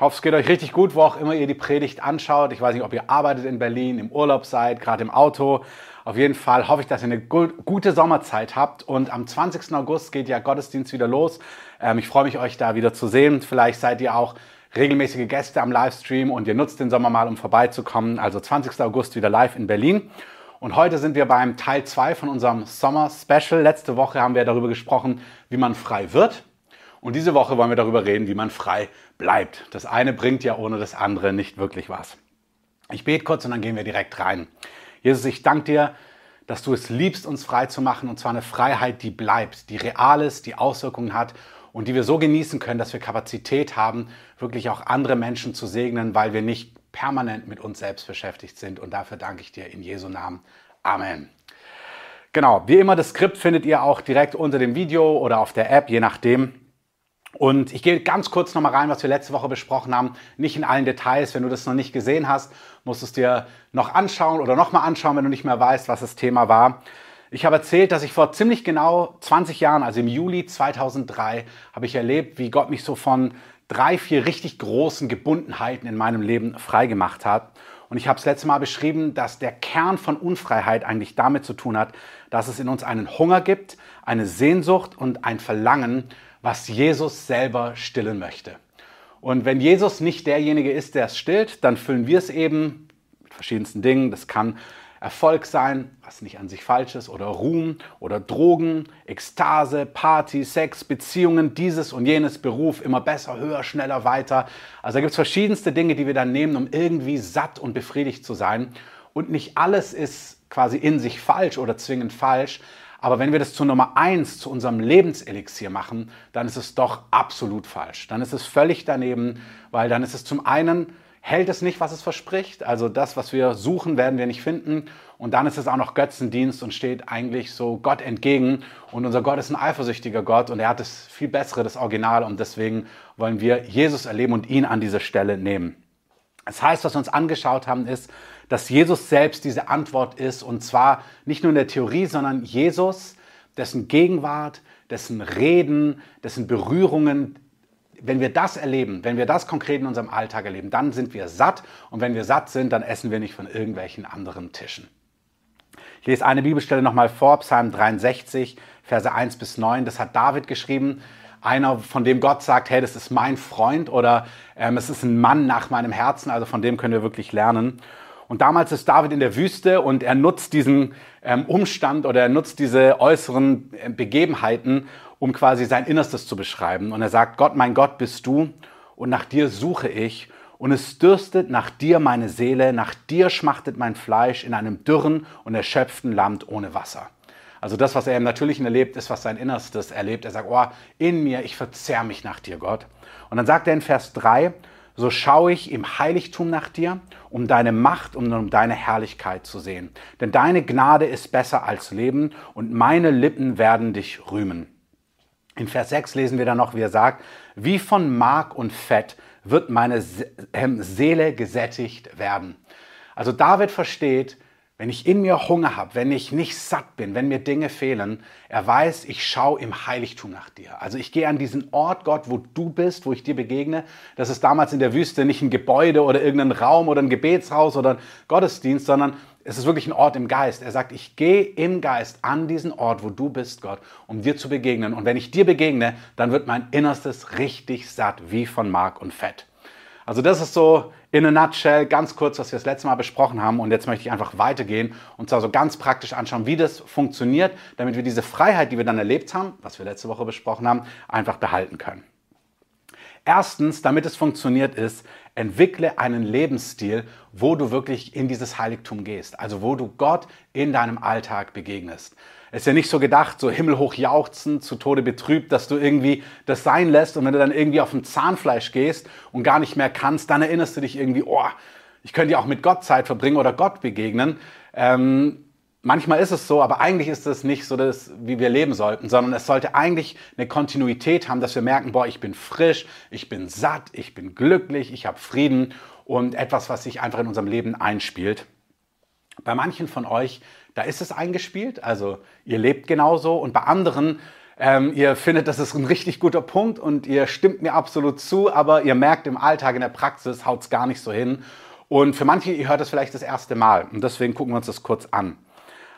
Ich hoffe, es geht euch richtig gut, wo auch immer ihr die Predigt anschaut. Ich weiß nicht, ob ihr arbeitet in Berlin, im Urlaub seid, gerade im Auto. Auf jeden Fall hoffe ich, dass ihr eine gute Sommerzeit habt. Und am 20. August geht ja Gottesdienst wieder los. Ähm, ich freue mich, euch da wieder zu sehen. Vielleicht seid ihr auch regelmäßige Gäste am Livestream und ihr nutzt den Sommer mal, um vorbeizukommen. Also 20. August wieder live in Berlin. Und heute sind wir beim Teil 2 von unserem Sommer Special. Letzte Woche haben wir darüber gesprochen, wie man frei wird. Und diese Woche wollen wir darüber reden, wie man frei bleibt. Das eine bringt ja ohne das andere nicht wirklich was. Ich bete kurz und dann gehen wir direkt rein. Jesus, ich danke dir, dass du es liebst, uns frei zu machen. Und zwar eine Freiheit, die bleibt, die real ist, die Auswirkungen hat und die wir so genießen können, dass wir Kapazität haben, wirklich auch andere Menschen zu segnen, weil wir nicht permanent mit uns selbst beschäftigt sind. Und dafür danke ich dir in Jesu Namen. Amen. Genau, wie immer, das Skript findet ihr auch direkt unter dem Video oder auf der App, je nachdem. Und ich gehe ganz kurz nochmal rein, was wir letzte Woche besprochen haben. Nicht in allen Details. Wenn du das noch nicht gesehen hast, musst du es dir noch anschauen oder nochmal anschauen, wenn du nicht mehr weißt, was das Thema war. Ich habe erzählt, dass ich vor ziemlich genau 20 Jahren, also im Juli 2003, habe ich erlebt, wie Gott mich so von drei, vier richtig großen Gebundenheiten in meinem Leben freigemacht hat. Und ich habe es letzte Mal beschrieben, dass der Kern von Unfreiheit eigentlich damit zu tun hat, dass es in uns einen Hunger gibt, eine Sehnsucht und ein Verlangen, was Jesus selber stillen möchte. Und wenn Jesus nicht derjenige ist, der es stillt, dann füllen wir es eben mit verschiedensten Dingen. Das kann Erfolg sein, was nicht an sich falsch ist, oder Ruhm oder Drogen, Ekstase, Party, Sex, Beziehungen, dieses und jenes, Beruf, immer besser, höher, schneller, weiter. Also da gibt es verschiedenste Dinge, die wir dann nehmen, um irgendwie satt und befriedigt zu sein. Und nicht alles ist quasi in sich falsch oder zwingend falsch, aber wenn wir das zu Nummer eins, zu unserem Lebenselixier machen, dann ist es doch absolut falsch. Dann ist es völlig daneben, weil dann ist es zum einen, hält es nicht, was es verspricht. Also das, was wir suchen, werden wir nicht finden. Und dann ist es auch noch Götzendienst und steht eigentlich so Gott entgegen. Und unser Gott ist ein eifersüchtiger Gott und er hat das viel bessere, das Original. Und deswegen wollen wir Jesus erleben und ihn an diese Stelle nehmen. Das heißt, was wir uns angeschaut haben, ist, dass Jesus selbst diese Antwort ist und zwar nicht nur in der Theorie, sondern Jesus, dessen Gegenwart, dessen Reden, dessen Berührungen, wenn wir das erleben, wenn wir das konkret in unserem Alltag erleben, dann sind wir satt und wenn wir satt sind, dann essen wir nicht von irgendwelchen anderen Tischen. Ich lese eine Bibelstelle nochmal vor, Psalm 63, Verse 1 bis 9. Das hat David geschrieben einer, von dem Gott sagt, hey, das ist mein Freund oder ähm, es ist ein Mann nach meinem Herzen, also von dem können wir wirklich lernen. Und damals ist David in der Wüste und er nutzt diesen ähm, Umstand oder er nutzt diese äußeren äh, Begebenheiten, um quasi sein Innerstes zu beschreiben. Und er sagt, Gott, mein Gott bist du und nach dir suche ich. Und es dürstet nach dir meine Seele, nach dir schmachtet mein Fleisch in einem dürren und erschöpften Land ohne Wasser. Also das, was er im Natürlichen erlebt, ist, was sein Innerstes erlebt. Er sagt, oh, in mir, ich verzehr mich nach dir, Gott. Und dann sagt er in Vers 3, so schaue ich im Heiligtum nach dir, um deine Macht und um deine Herrlichkeit zu sehen. Denn deine Gnade ist besser als Leben und meine Lippen werden dich rühmen. In Vers 6 lesen wir dann noch, wie er sagt, wie von Mark und Fett wird meine ähm, Seele gesättigt werden. Also David versteht, wenn ich in mir Hunger habe, wenn ich nicht satt bin, wenn mir Dinge fehlen, er weiß, ich schaue im Heiligtum nach dir. Also ich gehe an diesen Ort, Gott, wo du bist, wo ich dir begegne. Das ist damals in der Wüste nicht ein Gebäude oder irgendein Raum oder ein Gebetshaus oder ein Gottesdienst, sondern es ist wirklich ein Ort im Geist. Er sagt, ich gehe im Geist an diesen Ort, wo du bist, Gott, um dir zu begegnen. Und wenn ich dir begegne, dann wird mein Innerstes richtig satt, wie von Mark und Fett. Also das ist so in a nutshell ganz kurz, was wir das letzte Mal besprochen haben. Und jetzt möchte ich einfach weitergehen und zwar so ganz praktisch anschauen, wie das funktioniert, damit wir diese Freiheit, die wir dann erlebt haben, was wir letzte Woche besprochen haben, einfach behalten können. Erstens, damit es funktioniert ist, entwickle einen Lebensstil, wo du wirklich in dieses Heiligtum gehst, also wo du Gott in deinem Alltag begegnest. Es ist ja nicht so gedacht, so himmelhoch jauchzen, zu Tode betrübt, dass du irgendwie das sein lässt und wenn du dann irgendwie auf dem Zahnfleisch gehst und gar nicht mehr kannst, dann erinnerst du dich irgendwie, oh, ich könnte ja auch mit Gott Zeit verbringen oder Gott begegnen. Ähm, manchmal ist es so, aber eigentlich ist es nicht so, dass, wie wir leben sollten, sondern es sollte eigentlich eine Kontinuität haben, dass wir merken, boah, ich bin frisch, ich bin satt, ich bin glücklich, ich habe Frieden und etwas, was sich einfach in unserem Leben einspielt. Bei manchen von euch da ist es eingespielt, also ihr lebt genauso. Und bei anderen Ähm, ihr findet, das ist ein richtig guter Punkt und ihr stimmt mir absolut zu, aber ihr merkt im Alltag, in der Praxis haut es gar nicht so hin. Und für manche, ihr hört das vielleicht das erste Mal und deswegen gucken wir uns das kurz an.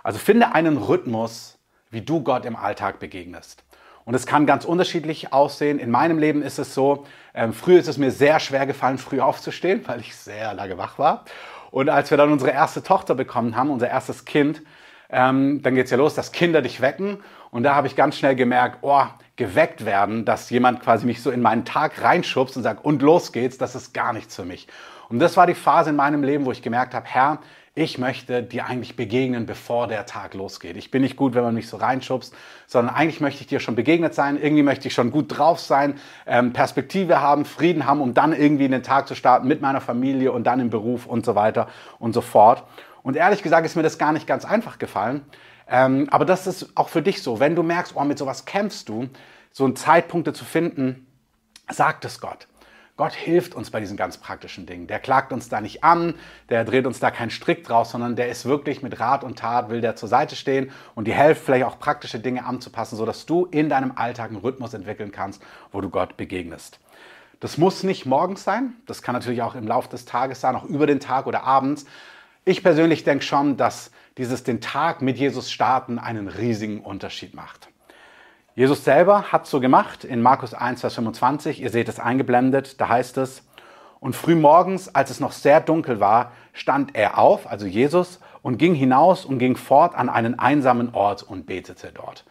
Also finde einen Rhythmus, wie du Gott im Alltag begegnest. Und es kann ganz unterschiedlich aussehen. In meinem Leben ist es so, ähm, früher ist es mir sehr schwer gefallen, früh aufzustehen, weil ich sehr lange wach war. Und als wir dann unsere erste Tochter bekommen haben, unser erstes Kind, ähm, dann geht es ja los, dass Kinder dich wecken. Und da habe ich ganz schnell gemerkt, oh, geweckt werden, dass jemand quasi mich so in meinen Tag reinschubst und sagt, und los geht's, das ist gar nichts für mich. Und das war die Phase in meinem Leben, wo ich gemerkt habe, Herr, ich möchte dir eigentlich begegnen, bevor der Tag losgeht. Ich bin nicht gut, wenn man mich so reinschubst, sondern eigentlich möchte ich dir schon begegnet sein. Irgendwie möchte ich schon gut drauf sein, ähm, Perspektive haben, Frieden haben, um dann irgendwie in den Tag zu starten mit meiner Familie und dann im Beruf und so weiter und so fort. Und ehrlich gesagt ist mir das gar nicht ganz einfach gefallen. Ähm, aber das ist auch für dich so. Wenn du merkst, oh, mit sowas kämpfst du, so Zeitpunkte zu finden, sag es Gott. Gott hilft uns bei diesen ganz praktischen Dingen. Der klagt uns da nicht an, der dreht uns da keinen Strick draus, sondern der ist wirklich mit Rat und Tat, will der zur Seite stehen und dir hilft, vielleicht auch praktische Dinge anzupassen, sodass du in deinem Alltag einen Rhythmus entwickeln kannst, wo du Gott begegnest. Das muss nicht morgens sein, das kann natürlich auch im Laufe des Tages sein, auch über den Tag oder abends. Ich persönlich denke schon, dass dieses den Tag mit Jesus starten einen riesigen Unterschied macht. Jesus selber hat so gemacht in Markus 1, Vers 25. Ihr seht es eingeblendet. Da heißt es, und früh morgens, als es noch sehr dunkel war, stand er auf, also Jesus, und ging hinaus und ging fort an einen einsamen Ort und betete dort.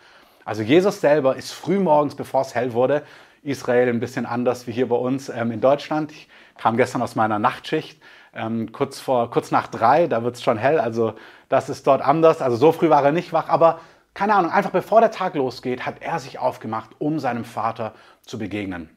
Also Jesus selber ist früh morgens, bevor es hell wurde, Israel ein bisschen anders wie hier bei uns ähm, in Deutschland. Ich kam gestern aus meiner Nachtschicht, ähm, kurz, vor, kurz nach drei, da wird es schon hell, also das ist dort anders. Also so früh war er nicht wach, aber keine Ahnung, einfach bevor der Tag losgeht, hat er sich aufgemacht, um seinem Vater zu begegnen.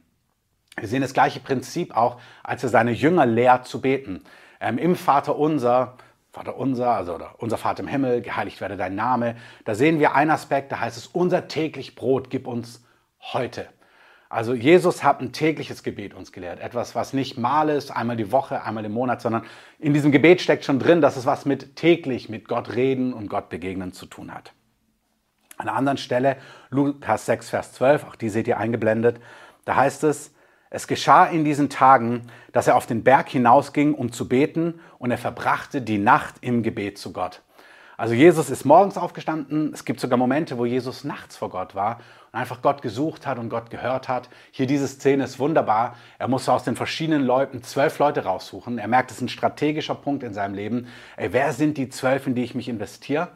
Wir sehen das gleiche Prinzip auch, als er seine Jünger lehrt zu beten. Ähm, Im Vater unser, Vater unser, also unser Vater im Himmel, geheiligt werde dein Name. Da sehen wir einen Aspekt, da heißt es, unser täglich Brot gib uns heute. Also Jesus hat ein tägliches Gebet uns gelehrt. Etwas, was nicht mal ist, einmal die Woche, einmal im Monat, sondern in diesem Gebet steckt schon drin, dass es was mit täglich, mit Gott reden und Gott begegnen zu tun hat. An einer anderen Stelle, Lukas 6, Vers 12, auch die seht ihr eingeblendet, da heißt es, es geschah in diesen Tagen, dass er auf den Berg hinausging, um zu beten, und er verbrachte die Nacht im Gebet zu Gott. Also Jesus ist morgens aufgestanden. Es gibt sogar Momente, wo Jesus nachts vor Gott war und einfach Gott gesucht hat und Gott gehört hat. Hier diese Szene ist wunderbar. Er musste aus den verschiedenen Leuten zwölf Leute raussuchen. Er merkt, es ist ein strategischer Punkt in seinem Leben. Ey, wer sind die zwölf, in die ich mich investiere?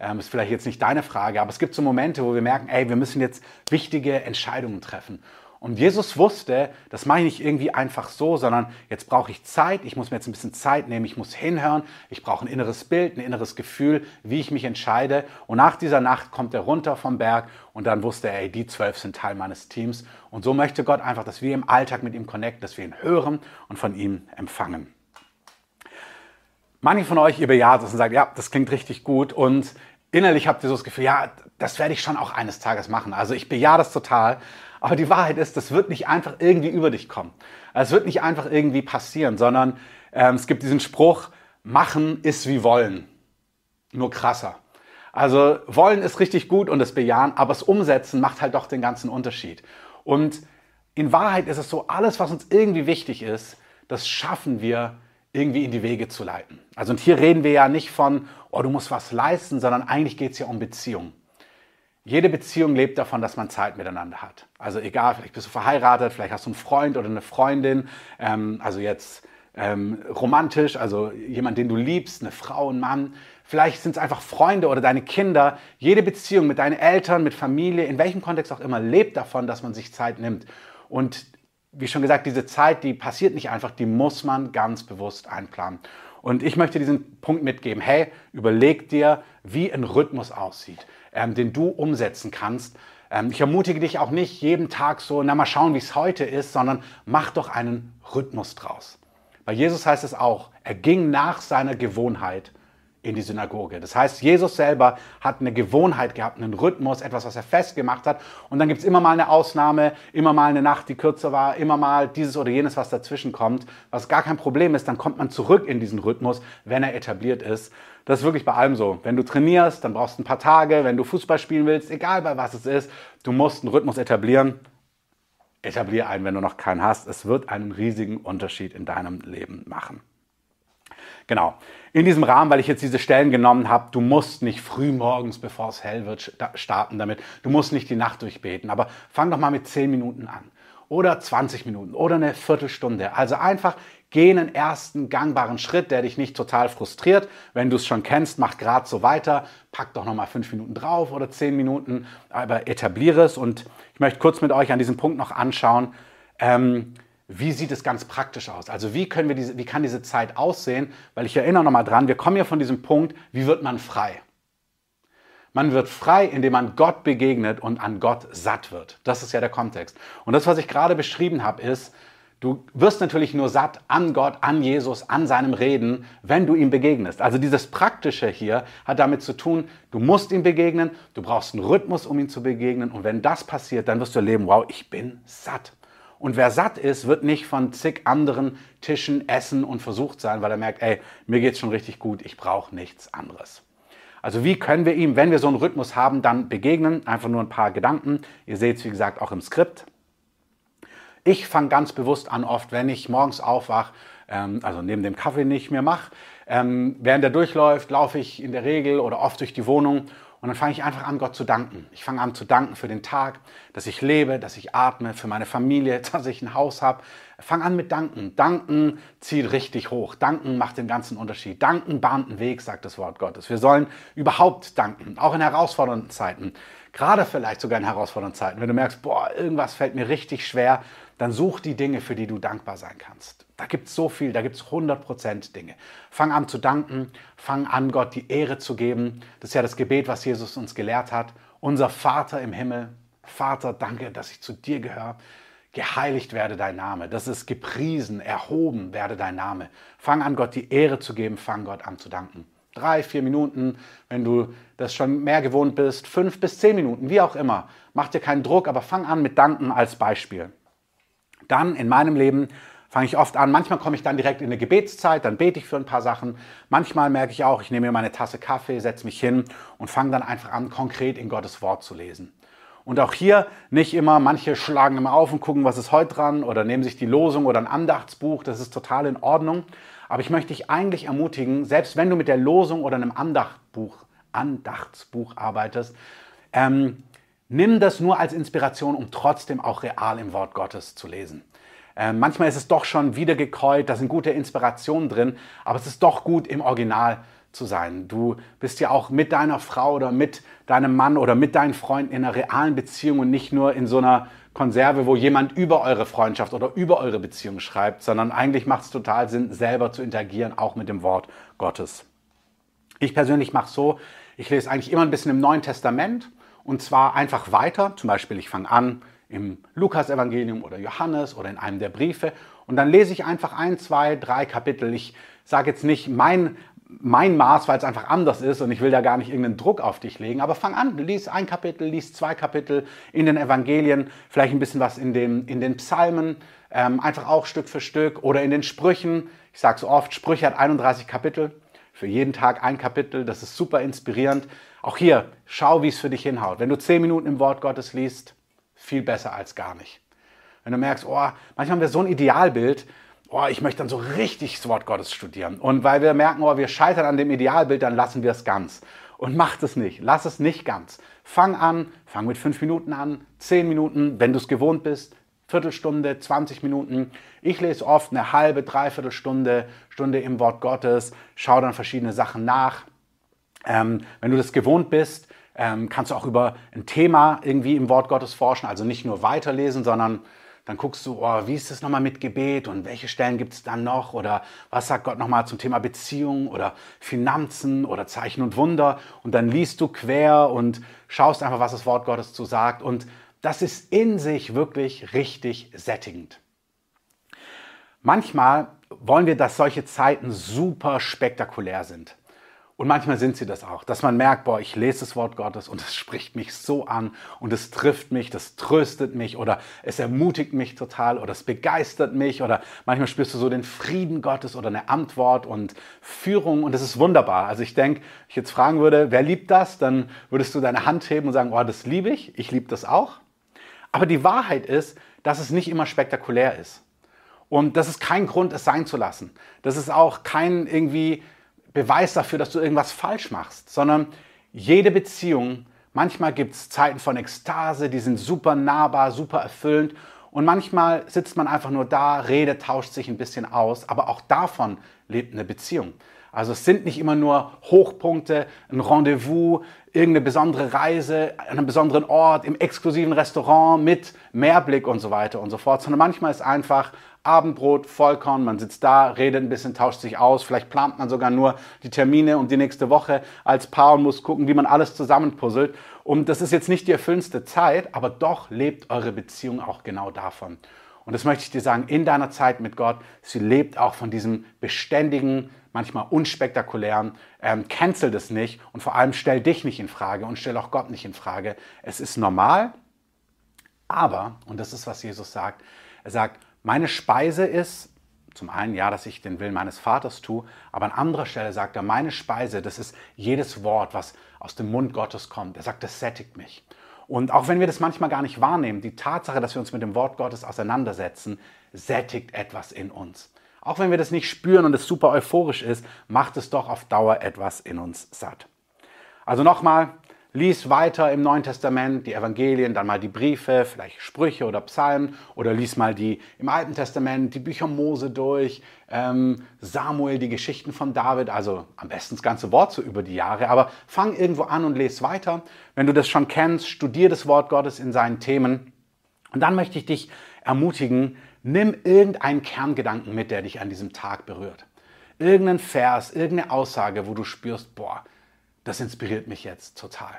Ähm, ist vielleicht jetzt nicht deine Frage, aber es gibt so Momente, wo wir merken, ey, wir müssen jetzt wichtige Entscheidungen treffen. Und Jesus wusste, das mache ich nicht irgendwie einfach so, sondern jetzt brauche ich Zeit, ich muss mir jetzt ein bisschen Zeit nehmen, ich muss hinhören, ich brauche ein inneres Bild, ein inneres Gefühl, wie ich mich entscheide. Und nach dieser Nacht kommt er runter vom Berg und dann wusste er, ey, die zwölf sind Teil meines Teams. Und so möchte Gott einfach, dass wir im Alltag mit ihm connecten, dass wir ihn hören und von ihm empfangen. Manche von euch, ihr bejaht es und sagt, ja, das klingt richtig gut und innerlich habt ihr so das Gefühl, ja, das werde ich schon auch eines Tages machen. Also ich bejahe das total. Aber die Wahrheit ist, das wird nicht einfach irgendwie über dich kommen. Es wird nicht einfach irgendwie passieren, sondern ähm, es gibt diesen Spruch, machen ist wie wollen. Nur krasser. Also wollen ist richtig gut und das Bejahen, aber das Umsetzen macht halt doch den ganzen Unterschied. Und in Wahrheit ist es so, alles, was uns irgendwie wichtig ist, das schaffen wir irgendwie in die Wege zu leiten. Also und hier reden wir ja nicht von, oh, du musst was leisten, sondern eigentlich geht es ja um Beziehung. Jede Beziehung lebt davon, dass man Zeit miteinander hat. Also egal, vielleicht bist du verheiratet, vielleicht hast du einen Freund oder eine Freundin, ähm, also jetzt ähm, romantisch, also jemand, den du liebst, eine Frau, ein Mann. Vielleicht sind es einfach Freunde oder deine Kinder. Jede Beziehung mit deinen Eltern, mit Familie, in welchem Kontext auch immer, lebt davon, dass man sich Zeit nimmt. Und wie schon gesagt, diese Zeit, die passiert nicht einfach, die muss man ganz bewusst einplanen. Und ich möchte diesen Punkt mitgeben. Hey, überleg dir, wie ein Rhythmus aussieht, ähm, den du umsetzen kannst. Ähm, ich ermutige dich auch nicht jeden Tag so, na mal schauen, wie es heute ist, sondern mach doch einen Rhythmus draus. Bei Jesus heißt es auch, er ging nach seiner Gewohnheit in die Synagoge. Das heißt, Jesus selber hat eine Gewohnheit gehabt, einen Rhythmus, etwas, was er festgemacht hat. Und dann gibt es immer mal eine Ausnahme, immer mal eine Nacht, die kürzer war, immer mal dieses oder jenes, was dazwischen kommt, was gar kein Problem ist. Dann kommt man zurück in diesen Rhythmus, wenn er etabliert ist. Das ist wirklich bei allem so. Wenn du trainierst, dann brauchst du ein paar Tage. Wenn du Fußball spielen willst, egal bei was es ist, du musst einen Rhythmus etablieren. Etablier einen, wenn du noch keinen hast. Es wird einen riesigen Unterschied in deinem Leben machen. Genau. In diesem Rahmen, weil ich jetzt diese Stellen genommen habe, du musst nicht früh morgens, bevor es hell wird, starten damit. Du musst nicht die Nacht durchbeten. Aber fang doch mal mit 10 Minuten an. Oder 20 Minuten oder eine Viertelstunde. Also einfach geh einen ersten gangbaren Schritt, der dich nicht total frustriert. Wenn du es schon kennst, mach gerade so weiter. Pack doch nochmal 5 Minuten drauf oder 10 Minuten. Aber etabliere es. Und ich möchte kurz mit euch an diesem Punkt noch anschauen. Ähm, wie sieht es ganz praktisch aus? Also wie, können wir diese, wie kann diese Zeit aussehen? Weil ich erinnere nochmal dran, wir kommen ja von diesem Punkt, wie wird man frei? Man wird frei, indem man Gott begegnet und an Gott satt wird. Das ist ja der Kontext. Und das, was ich gerade beschrieben habe, ist, du wirst natürlich nur satt an Gott, an Jesus, an seinem Reden, wenn du ihm begegnest. Also dieses Praktische hier hat damit zu tun, du musst ihm begegnen, du brauchst einen Rhythmus, um ihm zu begegnen. Und wenn das passiert, dann wirst du erleben, wow, ich bin satt. Und wer satt ist, wird nicht von zig anderen Tischen essen und versucht sein, weil er merkt, ey, mir geht's schon richtig gut, ich brauche nichts anderes. Also wie können wir ihm, wenn wir so einen Rhythmus haben, dann begegnen? Einfach nur ein paar Gedanken. Ihr seht es, wie gesagt, auch im Skript. Ich fange ganz bewusst an, oft, wenn ich morgens aufwache, ähm, also neben dem Kaffee nicht mehr mache, ähm, während er durchläuft, laufe ich in der Regel oder oft durch die Wohnung und dann fange ich einfach an, Gott zu danken. Ich fange an zu danken für den Tag, dass ich lebe, dass ich atme, für meine Familie, dass ich ein Haus habe. Fang an mit Danken. Danken zieht richtig hoch. Danken macht den ganzen Unterschied. Danken bahnt einen Weg, sagt das Wort Gottes. Wir sollen überhaupt danken, auch in herausfordernden Zeiten. Gerade vielleicht sogar in herausfordernden Zeiten. Wenn du merkst, boah, irgendwas fällt mir richtig schwer, dann such die Dinge, für die du dankbar sein kannst. Da gibt es so viel, da gibt es 100% Dinge. Fang an zu danken, fang an, Gott die Ehre zu geben. Das ist ja das Gebet, was Jesus uns gelehrt hat. Unser Vater im Himmel, Vater, danke, dass ich zu dir gehöre. Geheiligt werde dein Name. Das ist gepriesen, erhoben werde dein Name. Fang an, Gott die Ehre zu geben, fang Gott an zu danken. Drei, vier Minuten, wenn du das schon mehr gewohnt bist, fünf bis zehn Minuten, wie auch immer. Mach dir keinen Druck, aber fang an mit Danken als Beispiel. Dann in meinem Leben fange ich oft an. Manchmal komme ich dann direkt in eine Gebetszeit, dann bete ich für ein paar Sachen. Manchmal merke ich auch, ich nehme mir meine Tasse Kaffee, setze mich hin und fange dann einfach an, konkret in Gottes Wort zu lesen. Und auch hier nicht immer, manche schlagen immer auf und gucken, was ist heute dran oder nehmen sich die Losung oder ein Andachtsbuch, das ist total in Ordnung. Aber ich möchte dich eigentlich ermutigen, selbst wenn du mit der Losung oder einem Andachtbuch, Andachtsbuch arbeitest, ähm, nimm das nur als Inspiration, um trotzdem auch real im Wort Gottes zu lesen. Äh, manchmal ist es doch schon wieder gekäut, da sind gute Inspirationen drin, aber es ist doch gut im Original zu sein. Du bist ja auch mit deiner Frau oder mit deinem Mann oder mit deinen Freunden in einer realen Beziehung und nicht nur in so einer Konserve, wo jemand über eure Freundschaft oder über eure Beziehung schreibt, sondern eigentlich macht es total Sinn, selber zu interagieren, auch mit dem Wort Gottes. Ich persönlich mache so, ich lese eigentlich immer ein bisschen im Neuen Testament und zwar einfach weiter. Zum Beispiel, ich fange an im Lukas-Evangelium oder Johannes oder in einem der Briefe. Und dann lese ich einfach ein, zwei, drei Kapitel. Ich sage jetzt nicht mein, mein Maß, weil es einfach anders ist und ich will da gar nicht irgendeinen Druck auf dich legen. Aber fang an, lies ein Kapitel, lies zwei Kapitel in den Evangelien, vielleicht ein bisschen was in den, in den Psalmen, ähm, einfach auch Stück für Stück oder in den Sprüchen. Ich sage so oft, Sprüche hat 31 Kapitel. Für jeden Tag ein Kapitel, das ist super inspirierend. Auch hier, schau, wie es für dich hinhaut. Wenn du zehn Minuten im Wort Gottes liest, viel besser als gar nicht. Wenn du merkst, oh, manchmal haben wir so ein Idealbild, oh, ich möchte dann so richtig das Wort Gottes studieren. Und weil wir merken, oh, wir scheitern an dem Idealbild, dann lassen wir es ganz. Und mach es nicht, lass es nicht ganz. Fang an, fang mit fünf Minuten an, zehn Minuten, wenn du es gewohnt bist, Viertelstunde, 20 Minuten. Ich lese oft eine halbe, dreiviertel Stunde, Stunde im Wort Gottes, schau dann verschiedene Sachen nach. Ähm, wenn du das gewohnt bist, ähm, kannst du auch über ein Thema irgendwie im Wort Gottes forschen, also nicht nur weiterlesen, sondern dann guckst du, oh, wie ist es nochmal mit Gebet und welche Stellen gibt es dann noch oder was sagt Gott nochmal zum Thema Beziehung oder Finanzen oder Zeichen und Wunder und dann liest du quer und schaust einfach, was das Wort Gottes zu sagt und das ist in sich wirklich richtig sättigend. Manchmal wollen wir, dass solche Zeiten super spektakulär sind. Und manchmal sind sie das auch, dass man merkt, boah, ich lese das Wort Gottes und es spricht mich so an und es trifft mich, das tröstet mich oder es ermutigt mich total oder es begeistert mich oder manchmal spürst du so den Frieden Gottes oder eine Antwort und Führung und das ist wunderbar. Also ich denke, ich jetzt fragen würde, wer liebt das, dann würdest du deine Hand heben und sagen, oh, das liebe ich, ich liebe das auch. Aber die Wahrheit ist, dass es nicht immer spektakulär ist. Und das ist kein Grund, es sein zu lassen. Das ist auch kein irgendwie Beweis dafür, dass du irgendwas falsch machst, sondern jede Beziehung, manchmal gibt es Zeiten von Ekstase, die sind super nahbar, super erfüllend und manchmal sitzt man einfach nur da, redet, tauscht sich ein bisschen aus, aber auch davon lebt eine Beziehung. Also es sind nicht immer nur Hochpunkte, ein Rendezvous, irgendeine besondere Reise an einem besonderen Ort, im exklusiven Restaurant mit Mehrblick und so weiter und so fort, sondern manchmal ist einfach Abendbrot, Vollkorn, man sitzt da, redet ein bisschen, tauscht sich aus, vielleicht plant man sogar nur die Termine und die nächste Woche als Paar und muss gucken, wie man alles zusammenpuzzelt. Und das ist jetzt nicht die erfüllendste Zeit, aber doch lebt eure Beziehung auch genau davon. Und das möchte ich dir sagen, in deiner Zeit mit Gott, sie lebt auch von diesem beständigen, manchmal unspektakulären, ähm, cancel das nicht und vor allem stell dich nicht in Frage und stell auch Gott nicht in Frage. Es ist normal, aber, und das ist, was Jesus sagt, er sagt, meine Speise ist, zum einen ja, dass ich den Willen meines Vaters tue, aber an anderer Stelle sagt er, meine Speise, das ist jedes Wort, was aus dem Mund Gottes kommt. Er sagt, das sättigt mich. Und auch wenn wir das manchmal gar nicht wahrnehmen, die Tatsache, dass wir uns mit dem Wort Gottes auseinandersetzen, sättigt etwas in uns. Auch wenn wir das nicht spüren und es super euphorisch ist, macht es doch auf Dauer etwas in uns satt. Also nochmal, Lies weiter im Neuen Testament die Evangelien, dann mal die Briefe, vielleicht Sprüche oder Psalmen oder lies mal die im Alten Testament, die Bücher Mose durch, ähm, Samuel, die Geschichten von David, also am besten das ganze Wort so über die Jahre, aber fang irgendwo an und lese weiter. Wenn du das schon kennst, studier das Wort Gottes in seinen Themen und dann möchte ich dich ermutigen, nimm irgendeinen Kerngedanken mit, der dich an diesem Tag berührt. Irgendeinen Vers, irgendeine Aussage, wo du spürst, boah, das inspiriert mich jetzt total.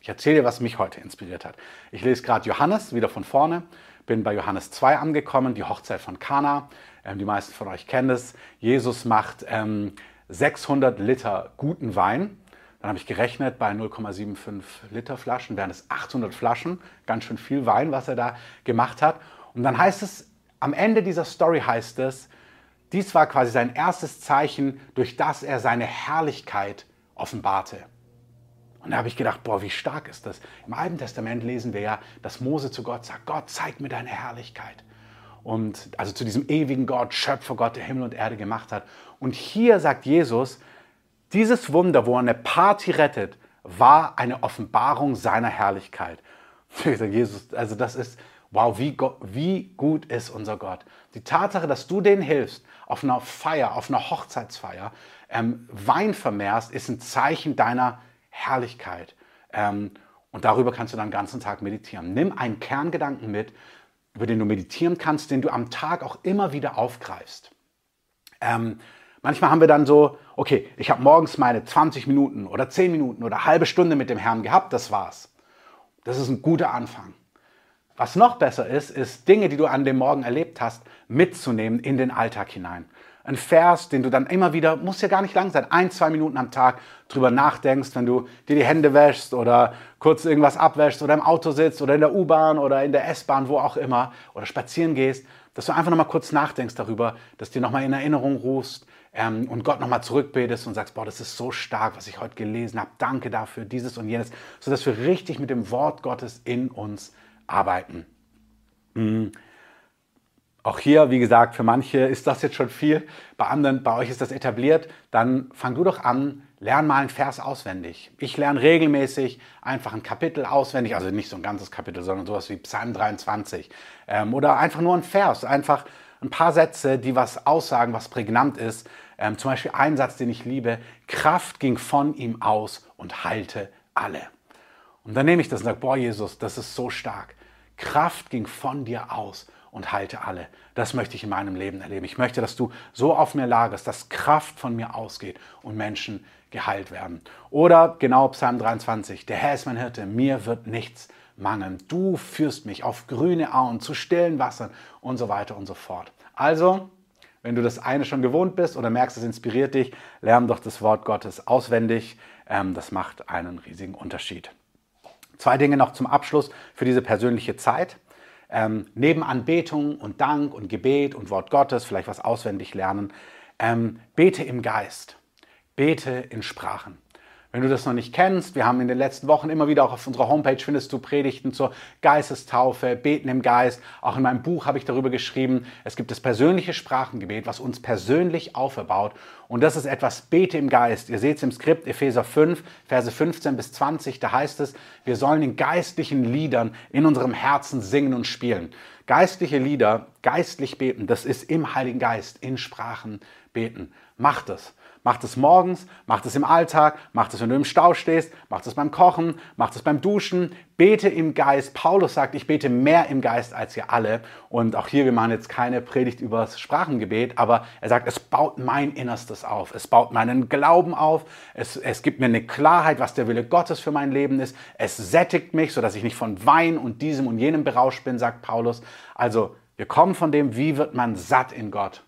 Ich erzähle dir, was mich heute inspiriert hat. Ich lese gerade Johannes wieder von vorne, bin bei Johannes 2 angekommen, die Hochzeit von Kana. Ähm, die meisten von euch kennen es. Jesus macht ähm, 600 Liter guten Wein. Dann habe ich gerechnet, bei 0,75 Liter Flaschen wären es 800 Flaschen. Ganz schön viel Wein, was er da gemacht hat. Und dann heißt es, am Ende dieser Story heißt es, dies war quasi sein erstes Zeichen, durch das er seine Herrlichkeit offenbarte. Und da habe ich gedacht, boah, wie stark ist das? Im Alten Testament lesen wir ja, dass Mose zu Gott sagt, Gott, zeig mir deine Herrlichkeit. Und also zu diesem ewigen Gott, Schöpfer Gott, der Himmel und Erde gemacht hat. Und hier sagt Jesus, dieses Wunder, wo er eine Party rettet, war eine Offenbarung seiner Herrlichkeit. Jesus, also das ist, wow, wie, wie gut ist unser Gott. Die Tatsache, dass du denen hilfst, auf einer Feier, auf einer Hochzeitsfeier, ähm, Wein vermehrst, ist ein Zeichen deiner Herrlichkeit. Ähm, und darüber kannst du dann den ganzen Tag meditieren. Nimm einen Kerngedanken mit, über den du meditieren kannst, den du am Tag auch immer wieder aufgreifst. Ähm, manchmal haben wir dann so, okay, ich habe morgens meine 20 Minuten oder 10 Minuten oder halbe Stunde mit dem Herrn gehabt, das war's. Das ist ein guter Anfang. Was noch besser ist, ist Dinge, die du an dem Morgen erlebt hast, mitzunehmen in den Alltag hinein ein Vers, den du dann immer wieder, muss ja gar nicht lang sein, ein, zwei Minuten am Tag drüber nachdenkst, wenn du dir die Hände wäschst oder kurz irgendwas abwäschst oder im Auto sitzt oder in der U-Bahn oder in der S-Bahn, wo auch immer, oder spazieren gehst, dass du einfach nochmal kurz nachdenkst darüber, dass dir nochmal in Erinnerung rufst ähm, und Gott nochmal zurückbetest und sagst, boah, das ist so stark, was ich heute gelesen habe, danke dafür, dieses und jenes, sodass wir richtig mit dem Wort Gottes in uns arbeiten. Mhm. Auch hier, wie gesagt, für manche ist das jetzt schon viel, bei anderen, bei euch ist das etabliert, dann fang du doch an, lern mal einen Vers auswendig. Ich lerne regelmäßig einfach ein Kapitel auswendig, also nicht so ein ganzes Kapitel, sondern sowas wie Psalm 23 ähm, oder einfach nur ein Vers, einfach ein paar Sätze, die was aussagen, was prägnant ist. Ähm, zum Beispiel ein Satz, den ich liebe, Kraft ging von ihm aus und heilte alle. Und dann nehme ich das und sage, boah Jesus, das ist so stark. Kraft ging von dir aus und halte alle. Das möchte ich in meinem Leben erleben. Ich möchte, dass du so auf mir lagerst, dass Kraft von mir ausgeht und Menschen geheilt werden. Oder genau Psalm 23, der Herr ist mein Hirte, mir wird nichts mangeln. Du führst mich auf grüne Auen, zu stillen Wassern und so weiter und so fort. Also, wenn du das eine schon gewohnt bist oder merkst, es inspiriert dich, lern doch das Wort Gottes auswendig. Ähm, das macht einen riesigen Unterschied. Zwei Dinge noch zum Abschluss für diese persönliche Zeit. Ähm, neben Anbetung und Dank und Gebet und Wort Gottes, vielleicht was auswendig lernen, ähm, bete im Geist, bete in Sprachen. Wenn du das noch nicht kennst, wir haben in den letzten Wochen immer wieder auch auf unserer Homepage findest du Predigten zur Geistestaufe, Beten im Geist. Auch in meinem Buch habe ich darüber geschrieben. Es gibt das persönliche Sprachengebet, was uns persönlich auferbaut. Und das ist etwas Bete im Geist. Ihr seht es im Skript Epheser 5, Verse 15 bis 20. Da heißt es, wir sollen in geistlichen Liedern in unserem Herzen singen und spielen. Geistliche Lieder, geistlich beten, das ist im Heiligen Geist, in Sprachen beten. Macht es. Macht es morgens, macht es im Alltag, macht es, wenn du im Stau stehst, macht es beim Kochen, macht es beim Duschen. Bete im Geist. Paulus sagt, ich bete mehr im Geist als ihr alle. Und auch hier, wir machen jetzt keine Predigt über das Sprachengebet, aber er sagt, es baut mein Innerstes auf. Es baut meinen Glauben auf. Es, es gibt mir eine Klarheit, was der Wille Gottes für mein Leben ist. Es sättigt mich, sodass ich nicht von Wein und diesem und jenem berauscht bin, sagt Paulus. Also, wir kommen von dem, wie wird man satt in Gott?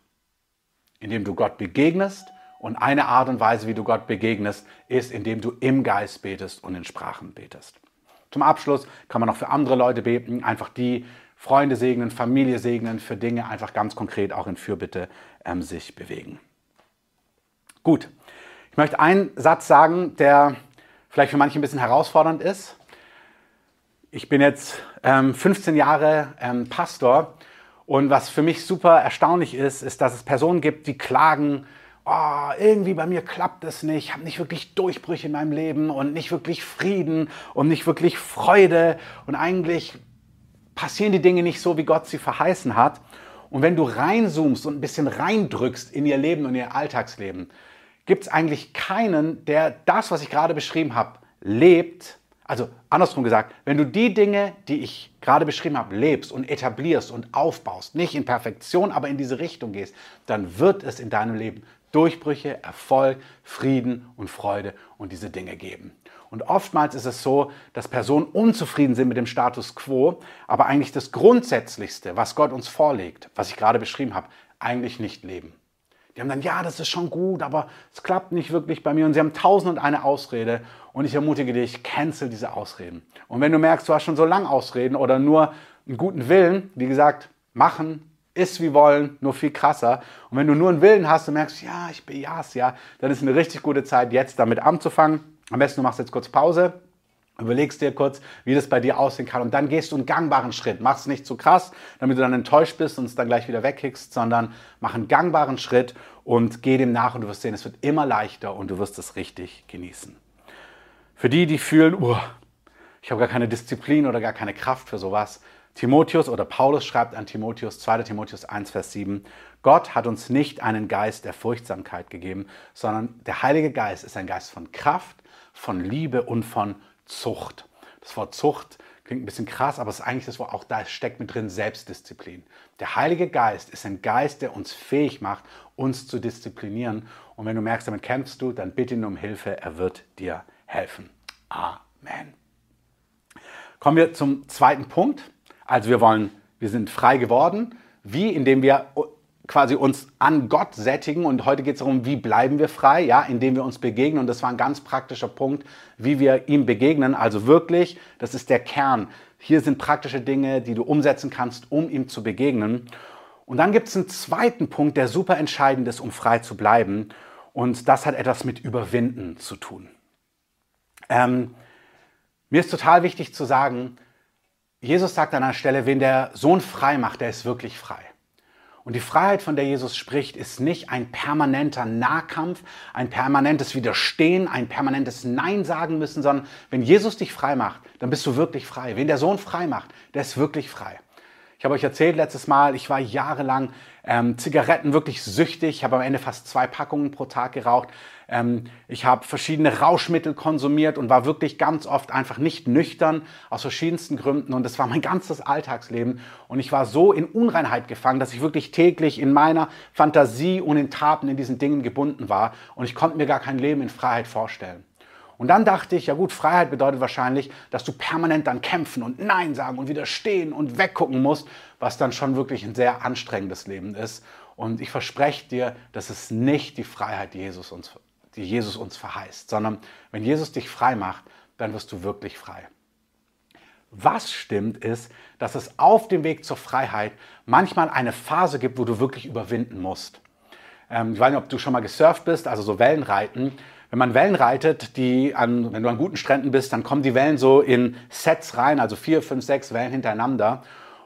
Indem du Gott begegnest und eine Art und Weise, wie du Gott begegnest, ist, indem du im Geist betest und in Sprachen betest. Zum Abschluss kann man auch für andere Leute beten, einfach die Freunde segnen, Familie segnen, für Dinge einfach ganz konkret auch in Fürbitte ähm, sich bewegen. Gut, ich möchte einen Satz sagen, der vielleicht für manche ein bisschen herausfordernd ist. Ich bin jetzt ähm, 15 Jahre ähm, Pastor und was für mich super erstaunlich ist, ist, dass es Personen gibt, die klagen, oh, irgendwie bei mir klappt es nicht, ich habe nicht wirklich Durchbrüche in meinem Leben und nicht wirklich Frieden und nicht wirklich Freude und eigentlich passieren die Dinge nicht so, wie Gott sie verheißen hat. Und wenn du reinzoomst und ein bisschen reindrückst in ihr Leben und ihr Alltagsleben, gibt es eigentlich keinen, der das, was ich gerade beschrieben habe, lebt. Also andersrum gesagt, wenn du die Dinge, die ich gerade beschrieben habe, lebst und etablierst und aufbaust, nicht in Perfektion, aber in diese Richtung gehst, dann wird es in deinem Leben Durchbrüche, Erfolg, Frieden und Freude und diese Dinge geben. Und oftmals ist es so, dass Personen unzufrieden sind mit dem Status quo, aber eigentlich das Grundsätzlichste, was Gott uns vorlegt, was ich gerade beschrieben habe, eigentlich nicht leben. Die haben dann, ja, das ist schon gut, aber es klappt nicht wirklich bei mir. Und sie haben tausend und eine Ausrede. Und ich ermutige dich, cancel diese Ausreden. Und wenn du merkst, du hast schon so lange Ausreden oder nur einen guten Willen, wie gesagt, machen, ist wie wollen, nur viel krasser. Und wenn du nur einen Willen hast und merkst, ja, ich bejahe es ja, dann ist eine richtig gute Zeit, jetzt damit anzufangen. Am besten du machst jetzt kurz Pause, überlegst dir kurz, wie das bei dir aussehen kann und dann gehst du einen gangbaren Schritt. Mach es nicht zu krass, damit du dann enttäuscht bist und es dann gleich wieder wegkickst, sondern mach einen gangbaren Schritt und geh dem nach und du wirst sehen, es wird immer leichter und du wirst es richtig genießen. Für die, die fühlen, oh, ich habe gar keine Disziplin oder gar keine Kraft für sowas, Timotheus oder Paulus schreibt an Timotheus, 2. Timotheus 1, Vers 7, Gott hat uns nicht einen Geist der Furchtsamkeit gegeben, sondern der Heilige Geist ist ein Geist von Kraft, von Liebe und von Zucht. Das Wort Zucht klingt ein bisschen krass, aber es ist eigentlich das Wort, auch da steckt mit drin Selbstdisziplin. Der Heilige Geist ist ein Geist, der uns fähig macht, uns zu disziplinieren. Und wenn du merkst, damit kämpfst du, dann bitte ihn um Hilfe, er wird dir helfen. Amen. Kommen wir zum zweiten Punkt. Also wir wollen, wir sind frei geworden. Wie? Indem wir quasi uns an Gott sättigen. Und heute geht es darum, wie bleiben wir frei? Ja, indem wir uns begegnen. Und das war ein ganz praktischer Punkt, wie wir ihm begegnen. Also wirklich, das ist der Kern. Hier sind praktische Dinge, die du umsetzen kannst, um ihm zu begegnen. Und dann gibt es einen zweiten Punkt, der super entscheidend ist, um frei zu bleiben. Und das hat etwas mit Überwinden zu tun. Ähm, mir ist total wichtig zu sagen, Jesus sagt an einer Stelle, wen der Sohn frei macht, der ist wirklich frei. Und die Freiheit, von der Jesus spricht, ist nicht ein permanenter Nahkampf, ein permanentes Widerstehen, ein permanentes Nein sagen müssen, sondern wenn Jesus dich frei macht, dann bist du wirklich frei. Wen der Sohn frei macht, der ist wirklich frei. Ich habe euch erzählt letztes Mal, ich war jahrelang ähm, Zigaretten wirklich süchtig. Ich habe am Ende fast zwei Packungen pro Tag geraucht. Ähm, ich habe verschiedene Rauschmittel konsumiert und war wirklich ganz oft einfach nicht nüchtern aus verschiedensten Gründen. Und das war mein ganzes Alltagsleben. Und ich war so in Unreinheit gefangen, dass ich wirklich täglich in meiner Fantasie und in Taten in diesen Dingen gebunden war. Und ich konnte mir gar kein Leben in Freiheit vorstellen. Und dann dachte ich, ja gut, Freiheit bedeutet wahrscheinlich, dass du permanent dann kämpfen und Nein sagen und widerstehen und weggucken musst, was dann schon wirklich ein sehr anstrengendes Leben ist. Und ich verspreche dir, das ist nicht die Freiheit, die Jesus uns, die Jesus uns verheißt, sondern wenn Jesus dich frei macht, dann wirst du wirklich frei. Was stimmt ist, dass es auf dem Weg zur Freiheit manchmal eine Phase gibt, wo du wirklich überwinden musst. Ähm, ich weiß nicht, ob du schon mal gesurft bist, also so Wellenreiten. Wenn man Wellen reitet, die an, wenn du an guten Stränden bist, dann kommen die Wellen so in Sets rein, also vier, fünf, sechs Wellen hintereinander.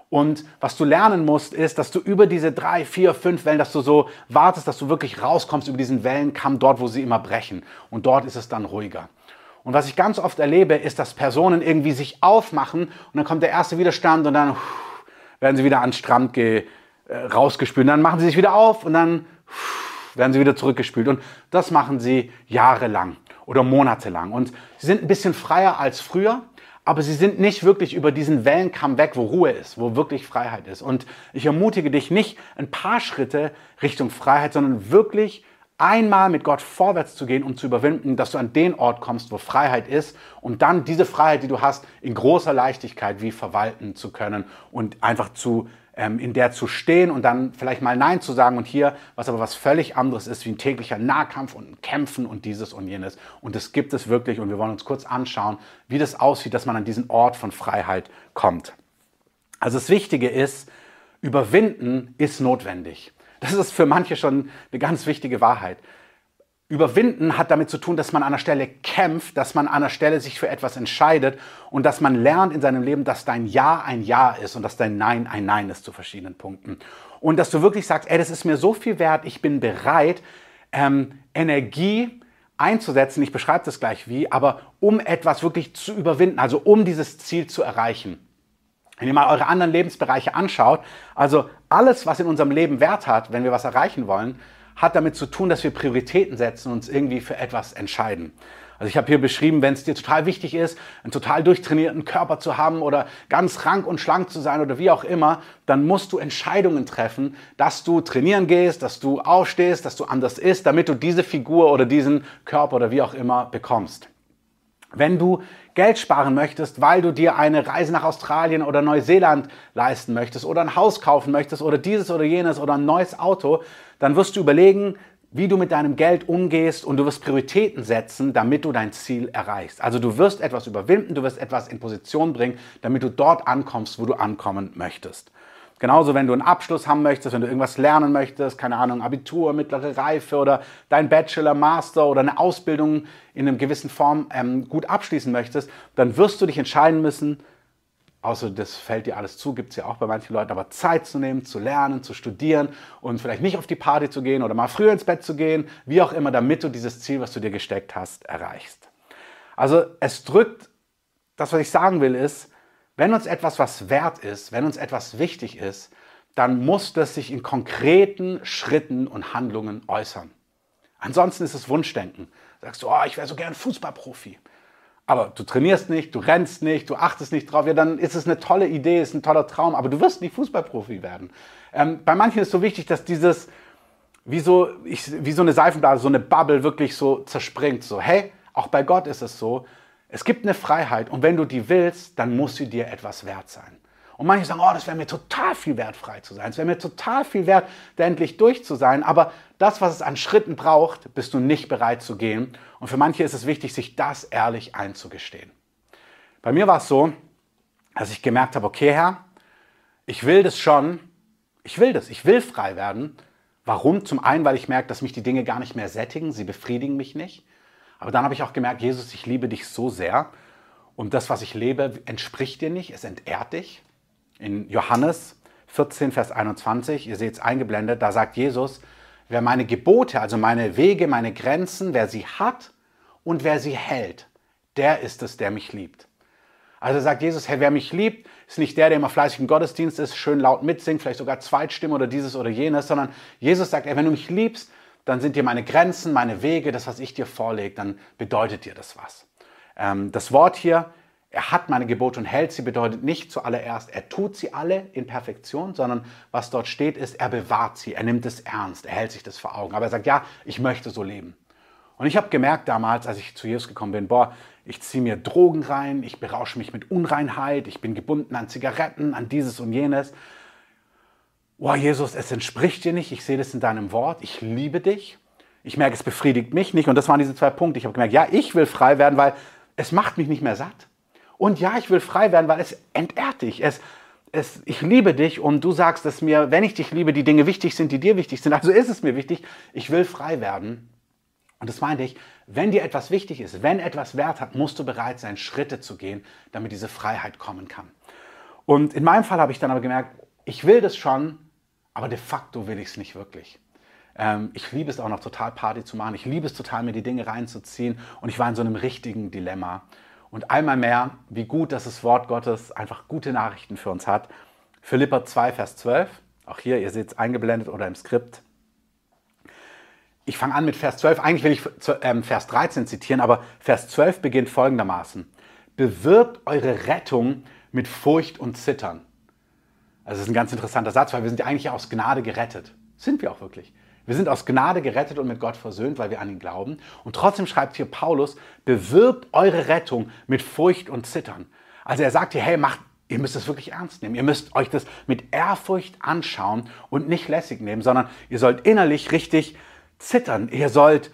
Und was du lernen musst, ist, dass du über diese drei, vier, fünf Wellen, dass du so wartest, dass du wirklich rauskommst über diesen Wellenkamm dort, wo sie immer brechen. Und dort ist es dann ruhiger. Und was ich ganz oft erlebe, ist, dass Personen irgendwie sich aufmachen und dann kommt der erste Widerstand und dann werden sie wieder an den Strand ge, äh, rausgespült. dann machen sie sich wieder auf und dann werden sie wieder zurückgespült. Und das machen sie jahrelang oder monatelang. Und sie sind ein bisschen freier als früher, aber sie sind nicht wirklich über diesen Wellenkamm weg, wo Ruhe ist, wo wirklich Freiheit ist. Und ich ermutige dich nicht ein paar Schritte Richtung Freiheit, sondern wirklich einmal mit Gott vorwärts zu gehen, um zu überwinden, dass du an den Ort kommst, wo Freiheit ist und dann diese Freiheit, die du hast, in großer Leichtigkeit wie verwalten zu können und einfach zu in der zu stehen und dann vielleicht mal Nein zu sagen und hier, was aber was völlig anderes ist, wie ein täglicher Nahkampf und ein Kämpfen und dieses und jenes. Und das gibt es wirklich und wir wollen uns kurz anschauen, wie das aussieht, dass man an diesen Ort von Freiheit kommt. Also das Wichtige ist, überwinden ist notwendig. Das ist für manche schon eine ganz wichtige Wahrheit. Überwinden hat damit zu tun, dass man an einer Stelle kämpft, dass man an einer Stelle sich für etwas entscheidet und dass man lernt in seinem Leben, dass dein Ja ein Ja ist und dass dein Nein ein Nein ist zu verschiedenen Punkten. Und dass du wirklich sagst, ey, das ist mir so viel wert, ich bin bereit, ähm, Energie einzusetzen, ich beschreibe das gleich wie, aber um etwas wirklich zu überwinden, also um dieses Ziel zu erreichen. Wenn ihr mal eure anderen Lebensbereiche anschaut, also alles, was in unserem Leben Wert hat, wenn wir was erreichen wollen, hat damit zu tun, dass wir Prioritäten setzen und uns irgendwie für etwas entscheiden. Also ich habe hier beschrieben, wenn es dir total wichtig ist, einen total durchtrainierten Körper zu haben oder ganz rank und schlank zu sein oder wie auch immer, dann musst du Entscheidungen treffen, dass du trainieren gehst, dass du aufstehst, dass du anders isst, damit du diese Figur oder diesen Körper oder wie auch immer bekommst. Wenn du Geld sparen möchtest, weil du dir eine Reise nach Australien oder Neuseeland leisten möchtest oder ein Haus kaufen möchtest oder dieses oder jenes oder ein neues Auto, dann wirst du überlegen, wie du mit deinem Geld umgehst und du wirst Prioritäten setzen, damit du dein Ziel erreichst. Also du wirst etwas überwinden, du wirst etwas in Position bringen, damit du dort ankommst, wo du ankommen möchtest. Genauso, wenn du einen Abschluss haben möchtest, wenn du irgendwas lernen möchtest, keine Ahnung, Abitur, mittlere Reife oder dein Bachelor, Master oder eine Ausbildung in einer gewissen Form ähm, gut abschließen möchtest, dann wirst du dich entscheiden müssen, außer das fällt dir alles zu, gibt es ja auch bei manchen Leuten, aber Zeit zu nehmen, zu lernen, zu studieren und vielleicht nicht auf die Party zu gehen oder mal früher ins Bett zu gehen, wie auch immer, damit du dieses Ziel, was du dir gesteckt hast, erreichst. Also es drückt, das, was ich sagen will, ist, wenn uns etwas was wert ist, wenn uns etwas wichtig ist, dann muss das sich in konkreten Schritten und Handlungen äußern. Ansonsten ist es Wunschdenken. Sagst du, oh, ich wäre so gern Fußballprofi. Aber du trainierst nicht, du rennst nicht, du achtest nicht drauf, ja, dann ist es eine tolle Idee, ist ein toller Traum, aber du wirst nicht Fußballprofi werden. Ähm, bei manchen ist es so wichtig, dass dieses, wie so, ich, wie so eine Seifenblase, so eine Bubble wirklich so zerspringt. So, hey, auch bei Gott ist es so, es gibt eine Freiheit und wenn du die willst, dann muss sie dir etwas wert sein. Und manche sagen, oh, das wäre mir total viel wert, frei zu sein. Es wäre mir total viel wert, da endlich durch zu sein. Aber das, was es an Schritten braucht, bist du nicht bereit zu gehen. Und für manche ist es wichtig, sich das ehrlich einzugestehen. Bei mir war es so, dass ich gemerkt habe, okay, Herr, ich will das schon. Ich will das. Ich will frei werden. Warum? Zum einen, weil ich merke, dass mich die Dinge gar nicht mehr sättigen. Sie befriedigen mich nicht. Aber dann habe ich auch gemerkt, Jesus, ich liebe dich so sehr und das, was ich lebe, entspricht dir nicht, es entehrt dich. In Johannes 14, Vers 21, ihr seht es eingeblendet, da sagt Jesus, wer meine Gebote, also meine Wege, meine Grenzen, wer sie hat und wer sie hält, der ist es, der mich liebt. Also sagt Jesus, hey, wer mich liebt, ist nicht der, der immer fleißig im Gottesdienst ist, schön laut mitsingt, vielleicht sogar Zweitstimme oder dieses oder jenes, sondern Jesus sagt, ey, wenn du mich liebst, dann sind dir meine Grenzen, meine Wege, das, was ich dir vorlege, dann bedeutet dir das was. Ähm, das Wort hier, er hat meine Gebote und hält sie, bedeutet nicht zuallererst, er tut sie alle in Perfektion, sondern was dort steht, ist, er bewahrt sie, er nimmt es ernst, er hält sich das vor Augen. Aber er sagt, ja, ich möchte so leben. Und ich habe gemerkt damals, als ich zu Jesus gekommen bin, boah, ich ziehe mir Drogen rein, ich berausche mich mit Unreinheit, ich bin gebunden an Zigaretten, an dieses und jenes. Oh Jesus, es entspricht dir nicht, ich sehe das in deinem Wort, ich liebe dich. Ich merke, es befriedigt mich nicht. Und das waren diese zwei Punkte. Ich habe gemerkt, ja, ich will frei werden, weil es macht mich nicht mehr satt. Und ja, ich will frei werden, weil es entehrt dich. Es, es, ich liebe dich und du sagst dass mir, wenn ich dich liebe, die Dinge wichtig sind, die dir wichtig sind. Also ist es mir wichtig, ich will frei werden. Und das meinte ich, wenn dir etwas wichtig ist, wenn etwas Wert hat, musst du bereit sein, Schritte zu gehen, damit diese Freiheit kommen kann. Und in meinem Fall habe ich dann aber gemerkt, ich will das schon, aber de facto will ich es nicht wirklich. Ähm, ich liebe es auch noch total Party zu machen. Ich liebe es total, mir die Dinge reinzuziehen. Und ich war in so einem richtigen Dilemma. Und einmal mehr, wie gut, dass das Wort Gottes einfach gute Nachrichten für uns hat. Philippa 2, Vers 12. Auch hier, ihr seht es eingeblendet oder im Skript. Ich fange an mit Vers 12. Eigentlich will ich ähm, Vers 13 zitieren, aber Vers 12 beginnt folgendermaßen. Bewirbt eure Rettung mit Furcht und Zittern. Also das ist ein ganz interessanter Satz, weil wir sind ja eigentlich aus Gnade gerettet. Sind wir auch wirklich. Wir sind aus Gnade gerettet und mit Gott versöhnt, weil wir an ihn glauben. Und trotzdem schreibt hier Paulus, bewirbt eure Rettung mit Furcht und Zittern. Also er sagt hier, hey, macht, ihr müsst es wirklich ernst nehmen. Ihr müsst euch das mit Ehrfurcht anschauen und nicht lässig nehmen, sondern ihr sollt innerlich richtig zittern. Ihr sollt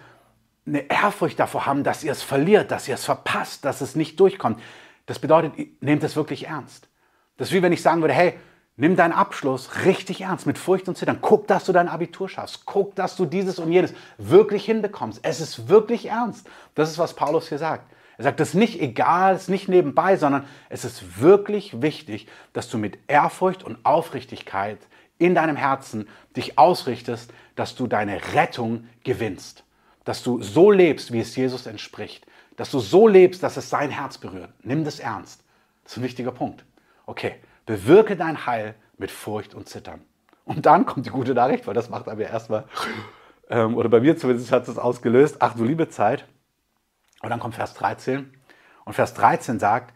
eine Ehrfurcht davor haben, dass ihr es verliert, dass ihr es verpasst, dass es nicht durchkommt. Das bedeutet, nehmt es wirklich ernst. Das ist wie wenn ich sagen würde, hey, Nimm deinen Abschluss richtig ernst, mit Furcht und Zittern. Guck, dass du dein Abitur schaffst. Guck, dass du dieses und jenes wirklich hinbekommst. Es ist wirklich ernst. Das ist, was Paulus hier sagt. Er sagt, es ist nicht egal, es ist nicht nebenbei, sondern es ist wirklich wichtig, dass du mit Ehrfurcht und Aufrichtigkeit in deinem Herzen dich ausrichtest, dass du deine Rettung gewinnst. Dass du so lebst, wie es Jesus entspricht. Dass du so lebst, dass es sein Herz berührt. Nimm das ernst. Das ist ein wichtiger Punkt. Okay, Bewirke dein Heil mit Furcht und Zittern. Und dann kommt die gute Nachricht, weil das macht aber erstmal, ähm, oder bei mir zumindest hat es ausgelöst, ach du liebe Zeit. Und dann kommt Vers 13. Und Vers 13 sagt,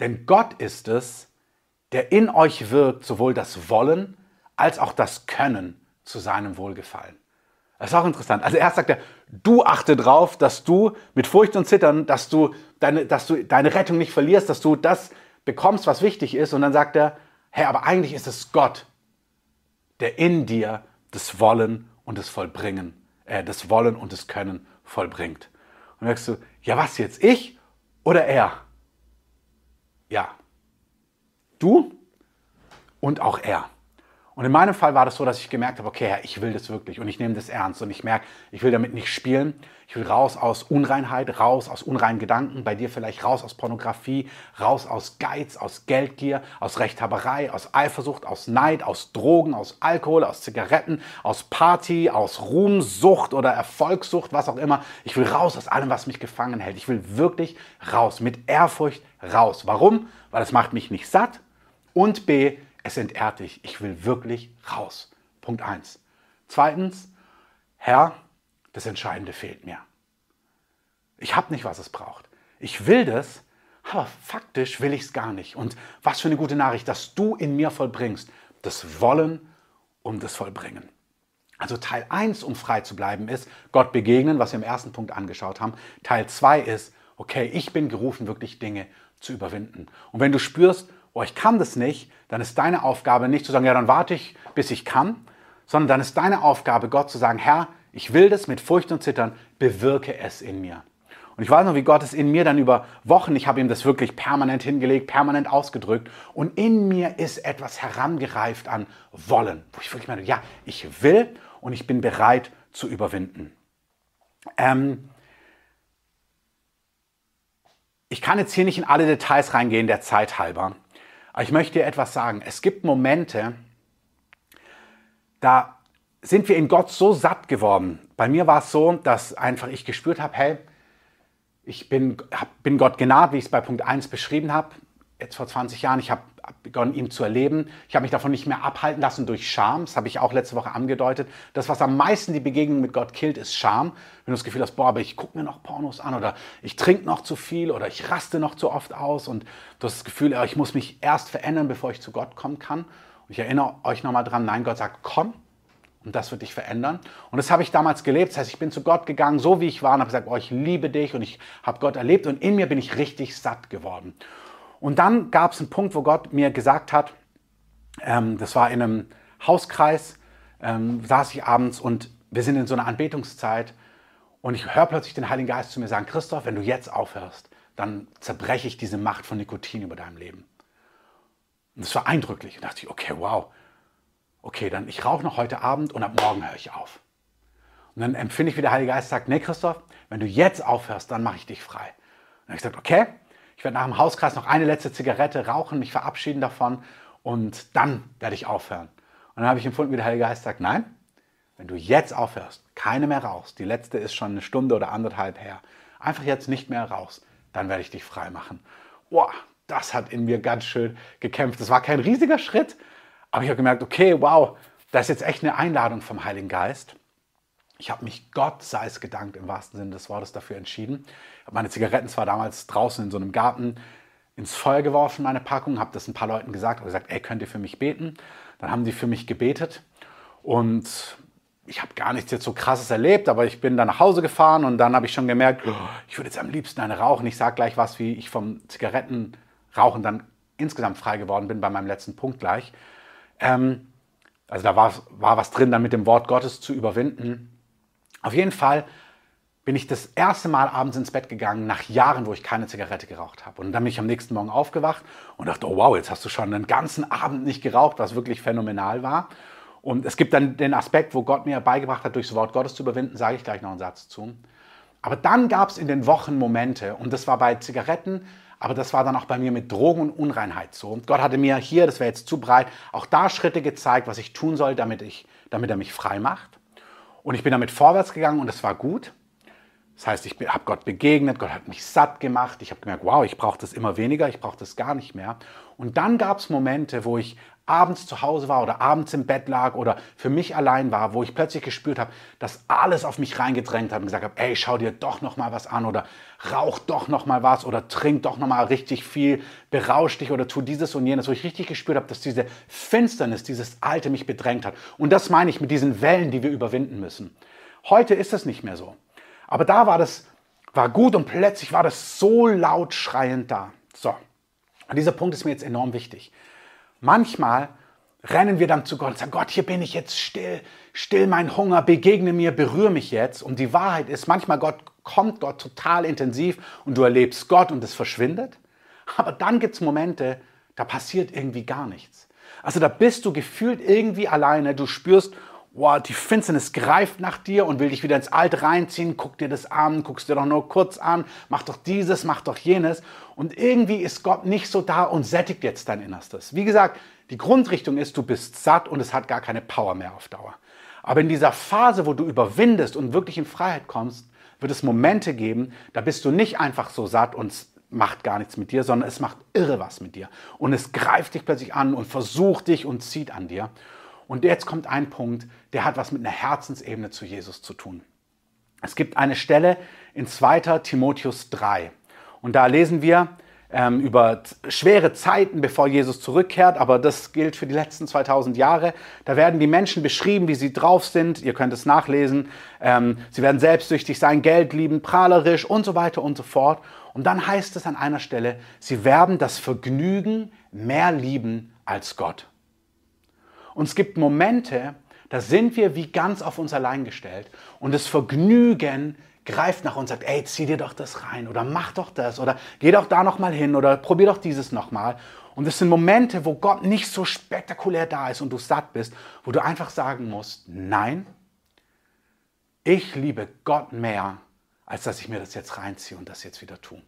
denn Gott ist es, der in euch wirkt, sowohl das Wollen als auch das Können zu seinem Wohlgefallen. Das ist auch interessant. Also erst sagt er, du achte drauf, dass du mit Furcht und Zittern, dass du deine, dass du deine Rettung nicht verlierst, dass du das bekommst, was wichtig ist, und dann sagt er, hey, aber eigentlich ist es Gott, der in dir das Wollen und das Vollbringen, äh, das Wollen und das Können vollbringt. Und merkst du, ja, was jetzt, ich oder er? Ja, du und auch er. Und in meinem Fall war das so, dass ich gemerkt habe, okay, ich will das wirklich und ich nehme das ernst und ich merke, ich will damit nicht spielen. Ich will raus aus Unreinheit, raus aus unreinen Gedanken, bei dir vielleicht raus aus Pornografie, raus aus Geiz, aus Geldgier, aus Rechthaberei, aus Eifersucht, aus Neid, aus Drogen, aus Alkohol, aus Zigaretten, aus Party, aus Ruhmsucht oder Erfolgssucht, was auch immer. Ich will raus aus allem, was mich gefangen hält. Ich will wirklich raus, mit Ehrfurcht raus. Warum? Weil es macht mich nicht satt und B, es entehrt dich. Ich will wirklich raus. Punkt 1. Zweitens, Herr, das Entscheidende fehlt mir. Ich habe nicht, was es braucht. Ich will das, aber faktisch will ich es gar nicht. Und was für eine gute Nachricht, dass du in mir vollbringst. Das Wollen und das Vollbringen. Also Teil 1, um frei zu bleiben, ist Gott begegnen, was wir im ersten Punkt angeschaut haben. Teil 2 ist, okay, ich bin gerufen, wirklich Dinge zu überwinden. Und wenn du spürst, oh, ich kann das nicht, dann ist deine Aufgabe nicht zu sagen, ja, dann warte ich, bis ich kann, sondern dann ist deine Aufgabe, Gott zu sagen, Herr, ich will das mit Furcht und Zittern, bewirke es in mir. Und ich weiß noch, wie Gott es in mir dann über Wochen, ich habe ihm das wirklich permanent hingelegt, permanent ausgedrückt. Und in mir ist etwas herangereift an Wollen, wo ich wirklich meine, ja, ich will und ich bin bereit zu überwinden. Ähm, ich kann jetzt hier nicht in alle Details reingehen, der Zeit halber. Ich möchte dir etwas sagen. Es gibt Momente, da sind wir in Gott so satt geworden. Bei mir war es so, dass einfach ich gespürt habe, hey, ich bin, bin Gott genaht, wie ich es bei Punkt 1 beschrieben habe, jetzt vor 20 Jahren. Ich habe begonnen, ihn zu erleben. Ich habe mich davon nicht mehr abhalten lassen durch Scham. Das habe ich auch letzte Woche angedeutet. Das, was am meisten die Begegnung mit Gott killt, ist Scham. Wenn du das Gefühl hast, boah, aber ich gucke mir noch Pornos an oder ich trinke noch zu viel oder ich raste noch zu oft aus und du hast das Gefühl, ich muss mich erst verändern, bevor ich zu Gott kommen kann. Und ich erinnere euch nochmal dran, nein, Gott sagt, komm, und das wird dich verändern. Und das habe ich damals gelebt. Das heißt, ich bin zu Gott gegangen, so wie ich war, und habe gesagt, oh, ich liebe dich und ich habe Gott erlebt und in mir bin ich richtig satt geworden. Und dann gab es einen Punkt, wo Gott mir gesagt hat, ähm, das war in einem Hauskreis, ähm, saß ich abends und wir sind in so einer Anbetungszeit und ich höre plötzlich den Heiligen Geist zu mir sagen, Christoph, wenn du jetzt aufhörst, dann zerbreche ich diese Macht von Nikotin über deinem Leben. Und das war eindrücklich. Und dachte ich, okay, wow. Okay, dann ich rauche noch heute Abend und ab morgen höre ich auf. Und dann empfinde ich, wie der Heilige Geist sagt, nee, Christoph, wenn du jetzt aufhörst, dann mache ich dich frei. Und dann habe ich gesagt, okay, ich werde nach dem Hauskreis noch eine letzte Zigarette rauchen, mich verabschieden davon und dann werde ich aufhören. Und dann habe ich empfunden, wie der Heilige Geist sagt, nein, wenn du jetzt aufhörst, keine mehr rauchst, die letzte ist schon eine Stunde oder anderthalb her, einfach jetzt nicht mehr rauchst, dann werde ich dich frei machen. Boah, das hat in mir ganz schön gekämpft. Das war kein riesiger Schritt, aber ich habe gemerkt, okay, wow, das ist jetzt echt eine Einladung vom Heiligen Geist. Ich habe mich Gott sei es gedankt im wahrsten Sinne des Wortes dafür entschieden. Ich habe meine Zigaretten zwar damals draußen in so einem Garten ins Feuer geworfen, meine Packung, habe das ein paar Leuten gesagt und gesagt, ey, könnt ihr für mich beten? Dann haben die für mich gebetet und ich habe gar nichts jetzt so krasses erlebt, aber ich bin dann nach Hause gefahren und dann habe ich schon gemerkt, oh, ich würde jetzt am liebsten eine rauchen. Ich sage gleich was, wie ich vom Zigarettenrauchen dann insgesamt frei geworden bin bei meinem letzten Punkt gleich. Ähm, also da war, war was drin, dann mit dem Wort Gottes zu überwinden. Auf jeden Fall bin ich das erste Mal abends ins Bett gegangen, nach Jahren, wo ich keine Zigarette geraucht habe. Und dann bin ich am nächsten Morgen aufgewacht und dachte, oh wow, jetzt hast du schon einen ganzen Abend nicht geraucht, was wirklich phänomenal war. Und es gibt dann den Aspekt, wo Gott mir beigebracht hat, durchs Wort Gottes zu überwinden, sage ich gleich noch einen Satz zu. Aber dann gab es in den Wochen Momente, und das war bei Zigaretten, aber das war dann auch bei mir mit Drogen und Unreinheit so. Und Gott hatte mir hier, das wäre jetzt zu breit, auch da Schritte gezeigt, was ich tun soll, damit, ich, damit er mich frei macht. Und ich bin damit vorwärts gegangen und es war gut. Das heißt, ich habe Gott begegnet, Gott hat mich satt gemacht. Ich habe gemerkt, wow, ich brauche das immer weniger, ich brauche das gar nicht mehr. Und dann gab es Momente, wo ich abends zu Hause war oder abends im Bett lag oder für mich allein war, wo ich plötzlich gespürt habe, dass alles auf mich reingedrängt hat und gesagt habe, ey, schau dir doch noch mal was an oder rauch doch noch mal was oder trink doch noch mal richtig viel, berausch dich oder tu dieses und jenes, wo ich richtig gespürt habe, dass diese Finsternis, dieses Alte mich bedrängt hat. Und das meine ich mit diesen Wellen, die wir überwinden müssen. Heute ist es nicht mehr so. Aber da war das, war gut und plötzlich war das so laut schreiend da. So. Und dieser Punkt ist mir jetzt enorm wichtig. Manchmal rennen wir dann zu Gott und sagen, Gott, hier bin ich jetzt still, still mein Hunger, begegne mir, berühre mich jetzt. Und die Wahrheit ist, manchmal Gott kommt Gott total intensiv und du erlebst Gott und es verschwindet. Aber dann gibt es Momente, da passiert irgendwie gar nichts. Also da bist du gefühlt irgendwie alleine, du spürst, wow, die Finsternis greift nach dir und will dich wieder ins Alte reinziehen, guck dir das an, guckst dir doch nur kurz an, mach doch dieses, mach doch jenes. Und irgendwie ist Gott nicht so da und sättigt jetzt dein Innerstes. Wie gesagt, die Grundrichtung ist, du bist satt und es hat gar keine Power mehr auf Dauer. Aber in dieser Phase, wo du überwindest und wirklich in Freiheit kommst, wird es Momente geben, da bist du nicht einfach so satt und es macht gar nichts mit dir, sondern es macht irre was mit dir. Und es greift dich plötzlich an und versucht dich und zieht an dir. Und jetzt kommt ein Punkt, der hat was mit einer Herzensebene zu Jesus zu tun. Es gibt eine Stelle in 2. Timotheus 3. Und da lesen wir ähm, über schwere Zeiten, bevor Jesus zurückkehrt, aber das gilt für die letzten 2000 Jahre. Da werden die Menschen beschrieben, wie sie drauf sind. Ihr könnt es nachlesen. Ähm, sie werden selbstsüchtig sein, Geld lieben, prahlerisch und so weiter und so fort. Und dann heißt es an einer Stelle, sie werden das Vergnügen mehr lieben als Gott. Und es gibt Momente, da sind wir wie ganz auf uns allein gestellt und das Vergnügen greift nach uns und sagt, ey, zieh dir doch das rein oder mach doch das oder geh doch da noch mal hin oder probier doch dieses noch mal. Und es sind Momente, wo Gott nicht so spektakulär da ist und du satt bist, wo du einfach sagen musst, nein, ich liebe Gott mehr, als dass ich mir das jetzt reinziehe und das jetzt wieder tue.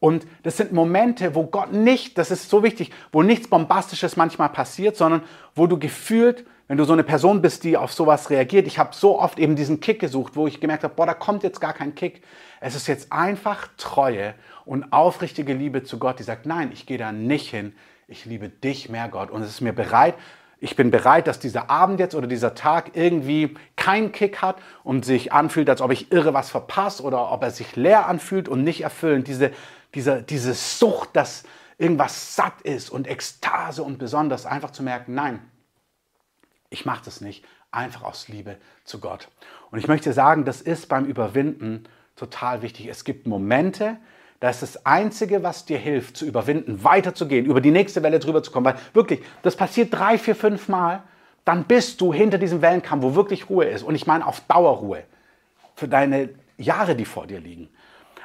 Und das sind Momente, wo Gott nicht, das ist so wichtig, wo nichts Bombastisches manchmal passiert, sondern wo du gefühlt, wenn du so eine Person bist, die auf sowas reagiert, ich habe so oft eben diesen Kick gesucht, wo ich gemerkt habe, boah, da kommt jetzt gar kein Kick. Es ist jetzt einfach Treue und aufrichtige Liebe zu Gott, die sagt, nein, ich gehe da nicht hin, ich liebe dich mehr, Gott. Und es ist mir bereit, ich bin bereit, dass dieser Abend jetzt oder dieser Tag irgendwie keinen Kick hat und sich anfühlt, als ob ich irre was verpasse oder ob er sich leer anfühlt und nicht erfüllend. Diese diese, diese Sucht, dass irgendwas satt ist und Ekstase und besonders einfach zu merken, nein, ich mache das nicht, einfach aus Liebe zu Gott. Und ich möchte sagen, das ist beim Überwinden total wichtig. Es gibt Momente, da ist das Einzige, was dir hilft, zu überwinden, weiterzugehen, über die nächste Welle drüber zu kommen. Weil wirklich, das passiert drei, vier, fünf Mal. dann bist du hinter diesem Wellenkamm, wo wirklich Ruhe ist. Und ich meine auf Dauerruhe für deine Jahre, die vor dir liegen.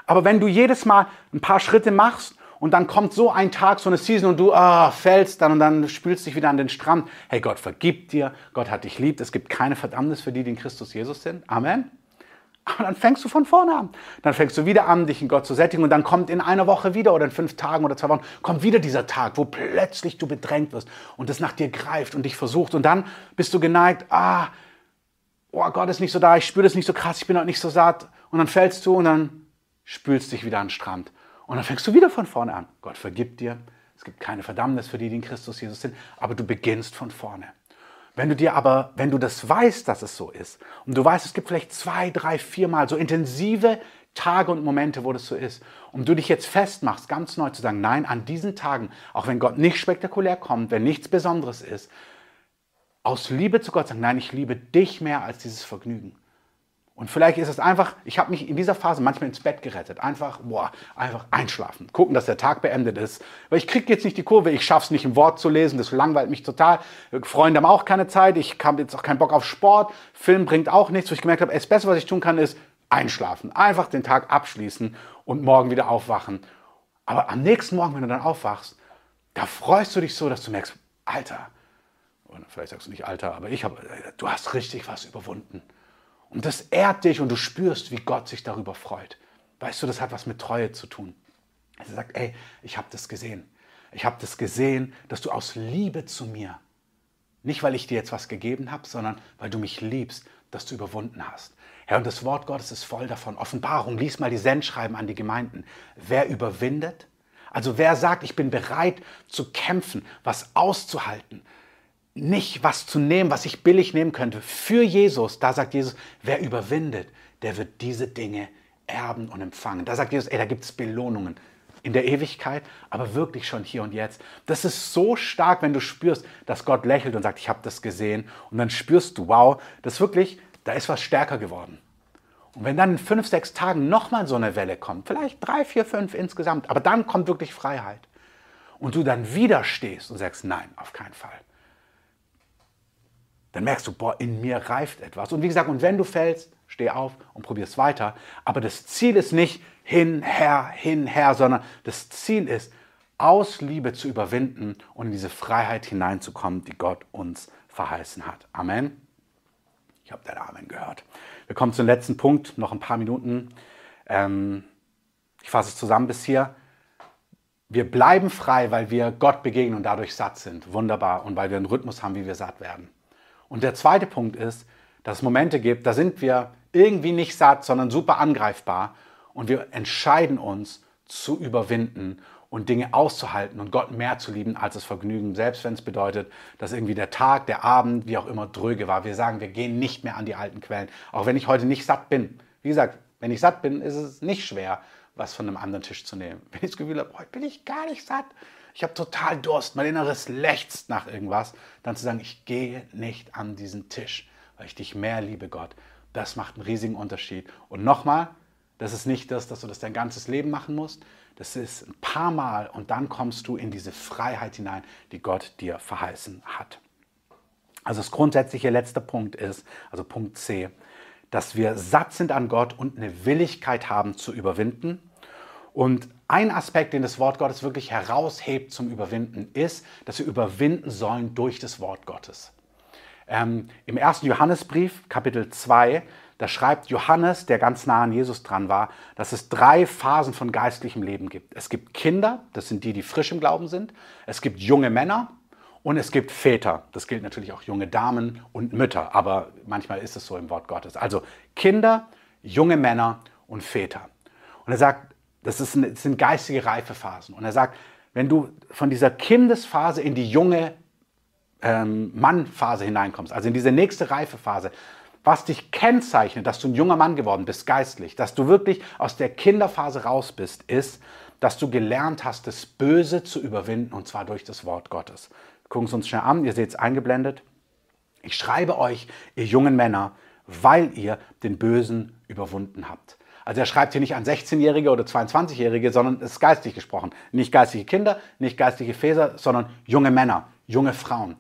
Aber wenn du jedes Mal ein paar Schritte machst und dann kommt so ein Tag, so eine Season und du ah, fällst dann und dann spülst dich wieder an den Strand. Hey, Gott vergibt dir, Gott hat dich lieb, es gibt keine Verdammnis für die, die in Christus Jesus sind. Amen. Aber dann fängst du von vorne an. Dann fängst du wieder an, dich in Gott zu sättigen und dann kommt in einer Woche wieder oder in fünf Tagen oder zwei Wochen, kommt wieder dieser Tag, wo plötzlich du bedrängt wirst und es nach dir greift und dich versucht und dann bist du geneigt, ah, oh Gott ist nicht so da, ich spüre das nicht so krass, ich bin heute nicht so satt und dann fällst du und dann spülst dich wieder an den Strand und dann fängst du wieder von vorne an. Gott vergibt dir, es gibt keine Verdammnis für die, die in Christus Jesus sind, aber du beginnst von vorne. Wenn du dir aber, wenn du das weißt, dass es so ist, und du weißt, es gibt vielleicht zwei, drei, vier Mal so intensive Tage und Momente, wo das so ist, und du dich jetzt festmachst, ganz neu zu sagen, nein, an diesen Tagen, auch wenn Gott nicht spektakulär kommt, wenn nichts Besonderes ist, aus Liebe zu Gott sagen, nein, ich liebe dich mehr als dieses Vergnügen. Und vielleicht ist es einfach, ich habe mich in dieser Phase manchmal ins Bett gerettet. Einfach, boah, einfach einschlafen. Gucken, dass der Tag beendet ist. Weil ich kriege jetzt nicht die Kurve, ich schaffe es nicht, ein Wort zu lesen, das langweilt mich total. Freunde haben auch keine Zeit, ich habe jetzt auch keinen Bock auf Sport. Film bringt auch nichts. Wo ich gemerkt habe, das Beste, was ich tun kann, ist einschlafen. Einfach den Tag abschließen und morgen wieder aufwachen. Aber am nächsten Morgen, wenn du dann aufwachst, da freust du dich so, dass du merkst, Alter, oder vielleicht sagst du nicht Alter, aber ich habe, du hast richtig was überwunden. Und das ehrt dich und du spürst, wie Gott sich darüber freut. Weißt du, das hat was mit Treue zu tun. Er sagt, ey, ich habe das gesehen. Ich habe das gesehen, dass du aus Liebe zu mir, nicht weil ich dir jetzt was gegeben habe, sondern weil du mich liebst, dass du überwunden hast. Herr, und das Wort Gottes ist voll davon. Offenbarung, lies mal die Sendschreiben an die Gemeinden. Wer überwindet? Also wer sagt, ich bin bereit zu kämpfen, was auszuhalten, nicht was zu nehmen, was ich billig nehmen könnte. Für Jesus, da sagt Jesus, wer überwindet, der wird diese Dinge erben und empfangen. Da sagt Jesus, ey, da gibt es Belohnungen in der Ewigkeit, aber wirklich schon hier und jetzt. Das ist so stark, wenn du spürst, dass Gott lächelt und sagt, ich habe das gesehen. Und dann spürst du, wow, das wirklich, da ist was stärker geworden. Und wenn dann in fünf, sechs Tagen nochmal so eine Welle kommt, vielleicht drei, vier, fünf insgesamt, aber dann kommt wirklich Freiheit. Und du dann wieder stehst und sagst, nein, auf keinen Fall dann merkst du, boah, in mir reift etwas. Und wie gesagt, und wenn du fällst, steh auf und probier es weiter. Aber das Ziel ist nicht hin, her, hin, her, sondern das Ziel ist, aus Liebe zu überwinden und in diese Freiheit hineinzukommen, die Gott uns verheißen hat. Amen. Ich habe dein Amen gehört. Wir kommen zum letzten Punkt, noch ein paar Minuten. Ähm, ich fasse es zusammen bis hier. Wir bleiben frei, weil wir Gott begegnen und dadurch satt sind. Wunderbar. Und weil wir einen Rhythmus haben, wie wir satt werden. Und der zweite Punkt ist, dass es Momente gibt, da sind wir irgendwie nicht satt, sondern super angreifbar und wir entscheiden uns zu überwinden und Dinge auszuhalten und Gott mehr zu lieben als das Vergnügen, selbst wenn es bedeutet, dass irgendwie der Tag, der Abend, wie auch immer dröge war. Wir sagen, wir gehen nicht mehr an die alten Quellen, auch wenn ich heute nicht satt bin. Wie gesagt, wenn ich satt bin, ist es nicht schwer, was von einem anderen Tisch zu nehmen. Wenn ich das Gefühl habe, heute bin ich gar nicht satt, ich habe total Durst, mein Inneres lechzt nach irgendwas, dann zu sagen, ich gehe nicht an diesen Tisch, weil ich dich mehr liebe, Gott. Das macht einen riesigen Unterschied. Und nochmal, das ist nicht das, dass du das dein ganzes Leben machen musst. Das ist ein paar Mal und dann kommst du in diese Freiheit hinein, die Gott dir verheißen hat. Also das grundsätzliche letzte Punkt ist, also Punkt C, dass wir satt sind an Gott und eine Willigkeit haben zu überwinden. Und ein Aspekt, den das Wort Gottes wirklich heraushebt zum Überwinden, ist, dass wir überwinden sollen durch das Wort Gottes. Ähm, Im ersten Johannesbrief, Kapitel 2, da schreibt Johannes, der ganz nah an Jesus dran war, dass es drei Phasen von geistlichem Leben gibt. Es gibt Kinder, das sind die, die frisch im Glauben sind. Es gibt junge Männer und es gibt Väter. Das gilt natürlich auch junge Damen und Mütter, aber manchmal ist es so im Wort Gottes. Also Kinder, junge Männer und Väter. Und er sagt, das, ist eine, das sind geistige Reifephasen. Und er sagt, wenn du von dieser Kindesphase in die junge ähm, Mannphase hineinkommst, also in diese nächste Reifephase, was dich kennzeichnet, dass du ein junger Mann geworden bist, geistlich, dass du wirklich aus der Kinderphase raus bist, ist, dass du gelernt hast, das Böse zu überwinden, und zwar durch das Wort Gottes. Gucken wir uns schnell an, ihr seht es eingeblendet. Ich schreibe euch, ihr jungen Männer, weil ihr den Bösen überwunden habt. Also er schreibt hier nicht an 16-Jährige oder 22-Jährige, sondern es ist geistig gesprochen. Nicht geistliche Kinder, nicht geistliche Väter, sondern junge Männer, junge Frauen.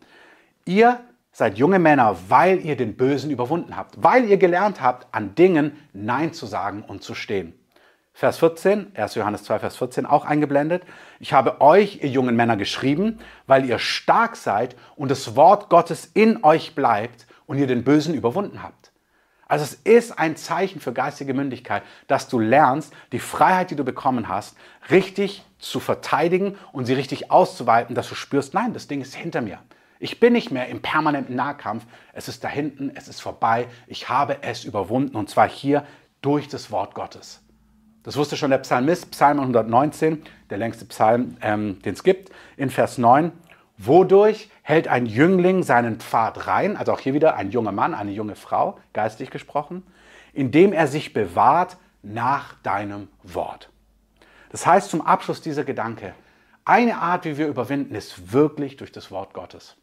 Ihr seid junge Männer, weil ihr den Bösen überwunden habt, weil ihr gelernt habt, an Dingen Nein zu sagen und zu stehen. Vers 14, 1. Johannes 2, Vers 14 auch eingeblendet. Ich habe euch, ihr jungen Männer, geschrieben, weil ihr stark seid und das Wort Gottes in euch bleibt und ihr den Bösen überwunden habt. Also es ist ein Zeichen für geistige Mündigkeit, dass du lernst, die Freiheit, die du bekommen hast, richtig zu verteidigen und sie richtig auszuweiten, dass du spürst, nein, das Ding ist hinter mir. Ich bin nicht mehr im permanenten Nahkampf. Es ist da hinten, es ist vorbei. Ich habe es überwunden und zwar hier durch das Wort Gottes. Das wusste schon der Psalmist, Psalm 119, der längste Psalm, ähm, den es gibt, in Vers 9. Wodurch hält ein Jüngling seinen Pfad rein, also auch hier wieder ein junger Mann, eine junge Frau, geistig gesprochen, indem er sich bewahrt nach deinem Wort. Das heißt zum Abschluss dieser Gedanke, eine Art, wie wir überwinden, ist wirklich durch das Wort Gottes.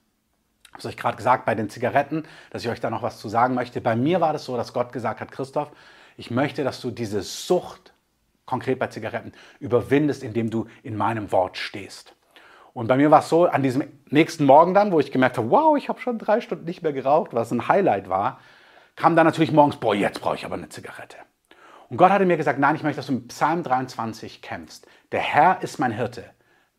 Ich habe es euch gerade gesagt bei den Zigaretten, dass ich euch da noch was zu sagen möchte. Bei mir war das so, dass Gott gesagt hat, Christoph, ich möchte, dass du diese Sucht konkret bei Zigaretten, überwindest, indem du in meinem Wort stehst. Und bei mir war es so, an diesem nächsten Morgen dann, wo ich gemerkt habe, wow, ich habe schon drei Stunden nicht mehr geraucht, was ein Highlight war, kam dann natürlich morgens, boah, jetzt brauche ich aber eine Zigarette. Und Gott hatte mir gesagt, nein, ich möchte, dass du mit Psalm 23 kämpfst. Der Herr ist mein Hirte.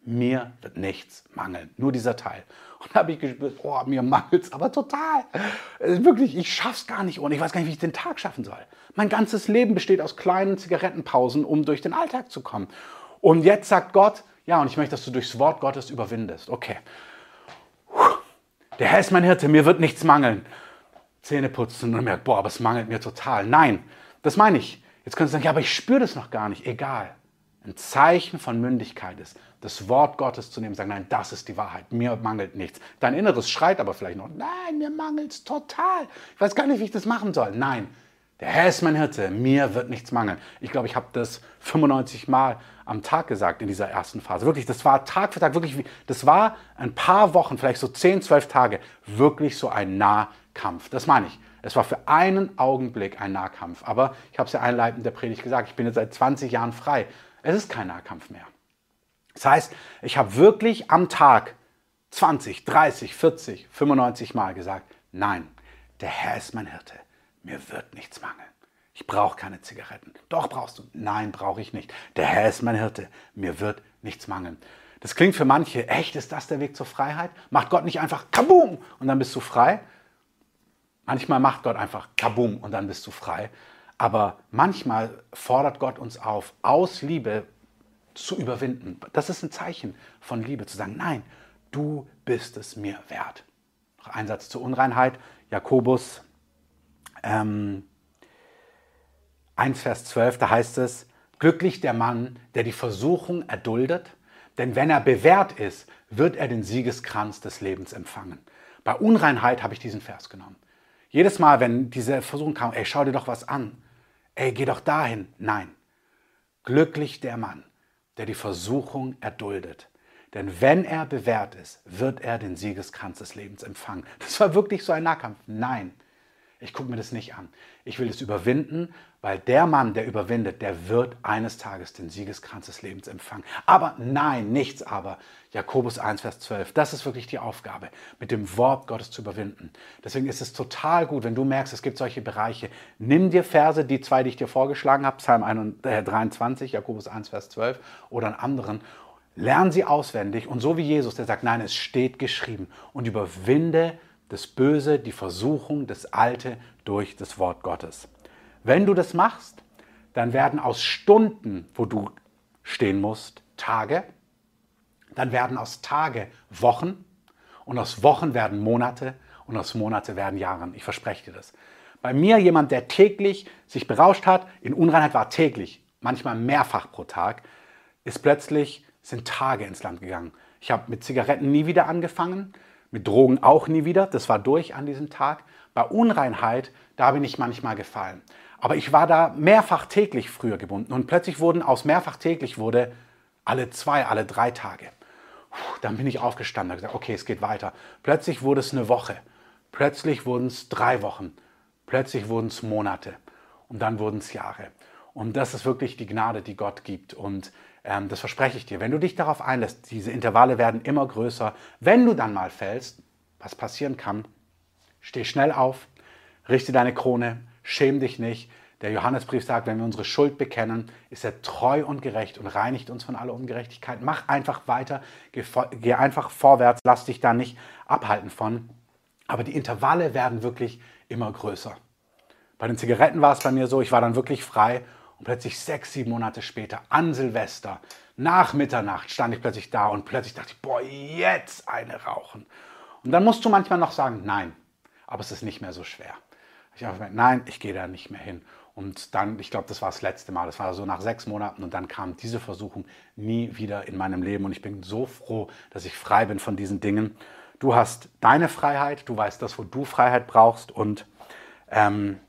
Mir wird nichts mangeln. Nur dieser Teil. Und da habe ich gespürt, oh, mir mangelt es aber total. Wirklich, ich schaff's gar nicht ohne. Ich weiß gar nicht, wie ich den Tag schaffen soll. Mein ganzes Leben besteht aus kleinen Zigarettenpausen, um durch den Alltag zu kommen. Und jetzt sagt Gott, ja, und ich möchte, dass du durchs Wort Gottes überwindest. Okay. Der Herr ist mein Hirte, mir wird nichts mangeln. Zähne putzen und merkt, boah, aber es mangelt mir total. Nein, das meine ich. Jetzt könntest du sagen, ja, aber ich spüre das noch gar nicht. Egal. Ein Zeichen von Mündigkeit ist, das Wort Gottes zu nehmen, sagen, nein, das ist die Wahrheit, mir mangelt nichts. Dein Inneres schreit aber vielleicht noch, nein, mir mangelt es total. Ich weiß gar nicht, wie ich das machen soll. Nein, der Herr ist mein Hirte, mir wird nichts mangeln. Ich glaube, ich habe das 95 Mal am Tag gesagt in dieser ersten Phase. Wirklich, das war Tag für Tag, wirklich, das war ein paar Wochen, vielleicht so 10, 12 Tage, wirklich so ein Nahkampf. Das meine ich. Es war für einen Augenblick ein Nahkampf. Aber ich habe es ja einleitend der Predigt gesagt, ich bin jetzt seit 20 Jahren frei. Es ist kein Nahkampf mehr. Das heißt, ich habe wirklich am Tag 20, 30, 40, 95 Mal gesagt, nein, der Herr ist mein Hirte, mir wird nichts mangeln. Ich brauche keine Zigaretten. Doch brauchst du. Nein, brauche ich nicht. Der Herr ist mein Hirte, mir wird nichts mangeln. Das klingt für manche, echt, ist das der Weg zur Freiheit? Macht Gott nicht einfach Kabum und dann bist du frei? Manchmal macht Gott einfach Kabum und dann bist du frei. Aber manchmal fordert Gott uns auf, aus Liebe zu überwinden. Das ist ein Zeichen von Liebe, zu sagen, nein, du bist es mir wert. Noch ein Satz zur Unreinheit. Jakobus ähm, 1, Vers 12, da heißt es, glücklich der Mann, der die Versuchung erduldet, denn wenn er bewährt ist, wird er den Siegeskranz des Lebens empfangen. Bei Unreinheit habe ich diesen Vers genommen. Jedes Mal, wenn diese Versuchung kam, ey, schau dir doch was an, ey, geh doch dahin. Nein. Glücklich der Mann, der die Versuchung erduldet. Denn wenn er bewährt ist, wird er den Siegeskranz des Lebens empfangen. Das war wirklich so ein Nahkampf. Nein, ich gucke mir das nicht an. Ich will es überwinden, weil der Mann, der überwindet, der wird eines Tages den Siegeskranz des Lebens empfangen. Aber nein, nichts aber. Jakobus 1, Vers 12. Das ist wirklich die Aufgabe, mit dem Wort Gottes zu überwinden. Deswegen ist es total gut, wenn du merkst, es gibt solche Bereiche. Nimm dir Verse, die zwei, die ich dir vorgeschlagen habe, Psalm 23, Jakobus 1, Vers 12 oder einen anderen. Lern sie auswendig und so wie Jesus, der sagt, nein, es steht geschrieben und überwinde das Böse, die Versuchung, das Alte durch das Wort Gottes. Wenn du das machst, dann werden aus Stunden, wo du stehen musst, Tage, dann werden aus Tage Wochen und aus Wochen werden Monate und aus Monate werden Jahre. Ich verspreche dir das. Bei mir jemand, der täglich sich berauscht hat, in Unreinheit war täglich, manchmal mehrfach pro Tag, ist plötzlich, sind Tage ins Land gegangen. Ich habe mit Zigaretten nie wieder angefangen. Mit Drogen auch nie wieder, das war durch an diesem Tag. Bei Unreinheit, da bin ich manchmal gefallen. Aber ich war da mehrfach täglich früher gebunden und plötzlich wurden aus mehrfach täglich wurde alle zwei, alle drei Tage. Puh, dann bin ich aufgestanden und gesagt, okay, es geht weiter. Plötzlich wurde es eine Woche, plötzlich wurden es drei Wochen, plötzlich wurden es Monate und dann wurden es Jahre. Und das ist wirklich die Gnade, die Gott gibt. Und das verspreche ich dir. Wenn du dich darauf einlässt, diese Intervalle werden immer größer. Wenn du dann mal fällst, was passieren kann, Steh schnell auf, richte deine Krone, schäm dich nicht. Der Johannesbrief sagt, wenn wir unsere Schuld bekennen, ist er treu und gerecht und reinigt uns von aller Ungerechtigkeit. Mach einfach weiter, geh einfach vorwärts, lass dich da nicht abhalten von. Aber die Intervalle werden wirklich immer größer. Bei den Zigaretten war es bei mir so, ich war dann wirklich frei und plötzlich sechs, sieben Monate später, an Silvester, nach Mitternacht, stand ich plötzlich da und plötzlich dachte ich, boah, jetzt eine rauchen. Und dann musst du manchmal noch sagen, nein, aber es ist nicht mehr so schwer. Ich habe gesagt, nein, ich gehe da nicht mehr hin. Und dann, ich glaube, das war das letzte Mal, das war so nach sechs Monaten und dann kam diese Versuchung nie wieder in meinem Leben und ich bin so froh, dass ich frei bin von diesen Dingen. Du hast deine Freiheit, du weißt das, wo du Freiheit brauchst und ähm,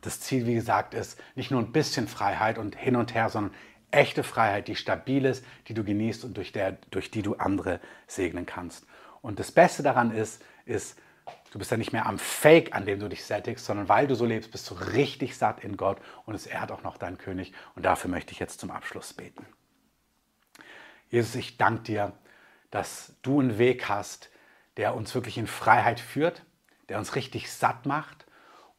das Ziel, wie gesagt, ist nicht nur ein bisschen Freiheit und hin und her, sondern echte Freiheit, die stabil ist, die du genießt und durch, der, durch die du andere segnen kannst. Und das Beste daran ist, ist, du bist ja nicht mehr am Fake, an dem du dich sättigst, sondern weil du so lebst, bist du richtig satt in Gott und es ehrt auch noch deinen König. Und dafür möchte ich jetzt zum Abschluss beten. Jesus, ich danke dir, dass du einen Weg hast, der uns wirklich in Freiheit führt, der uns richtig satt macht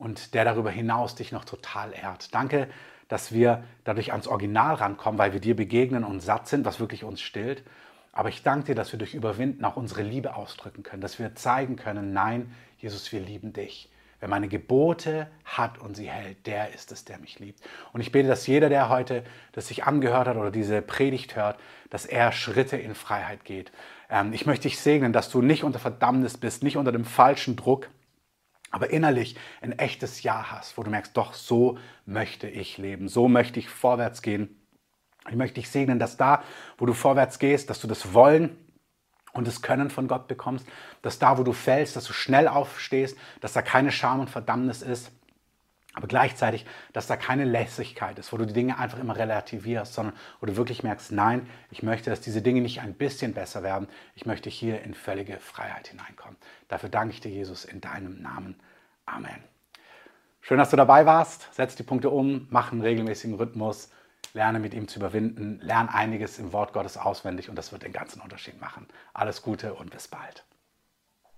und der darüber hinaus dich noch total ehrt. Danke, dass wir dadurch ans Original rankommen, weil wir dir begegnen und satt sind, was wirklich uns stillt. Aber ich danke dir, dass wir durch Überwinden auch unsere Liebe ausdrücken können, dass wir zeigen können, nein, Jesus, wir lieben dich. Wer meine Gebote hat und sie hält, der ist es, der mich liebt. Und ich bete, dass jeder, der heute das sich angehört hat oder diese Predigt hört, dass er Schritte in Freiheit geht. Ähm, ich möchte dich segnen, dass du nicht unter Verdammnis bist, nicht unter dem falschen Druck, aber innerlich ein echtes Ja hast, wo du merkst, doch so möchte ich leben, so möchte ich vorwärts gehen. Ich möchte dich segnen, dass da, wo du vorwärts gehst, dass du das Wollen und das Können von Gott bekommst, dass da, wo du fällst, dass du schnell aufstehst, dass da keine Scham und Verdammnis ist, aber gleichzeitig, dass da keine Lässigkeit ist, wo du die Dinge einfach immer relativierst, sondern wo du wirklich merkst, nein, ich möchte, dass diese Dinge nicht ein bisschen besser werden, ich möchte hier in völlige Freiheit hineinkommen. Dafür danke ich dir, Jesus, in deinem Namen. Amen. Schön, dass du dabei warst. Setz die Punkte um, mach einen regelmäßigen Rhythmus, lerne mit ihm zu überwinden, lerne einiges im Wort Gottes auswendig und das wird den ganzen Unterschied machen. Alles Gute und bis bald.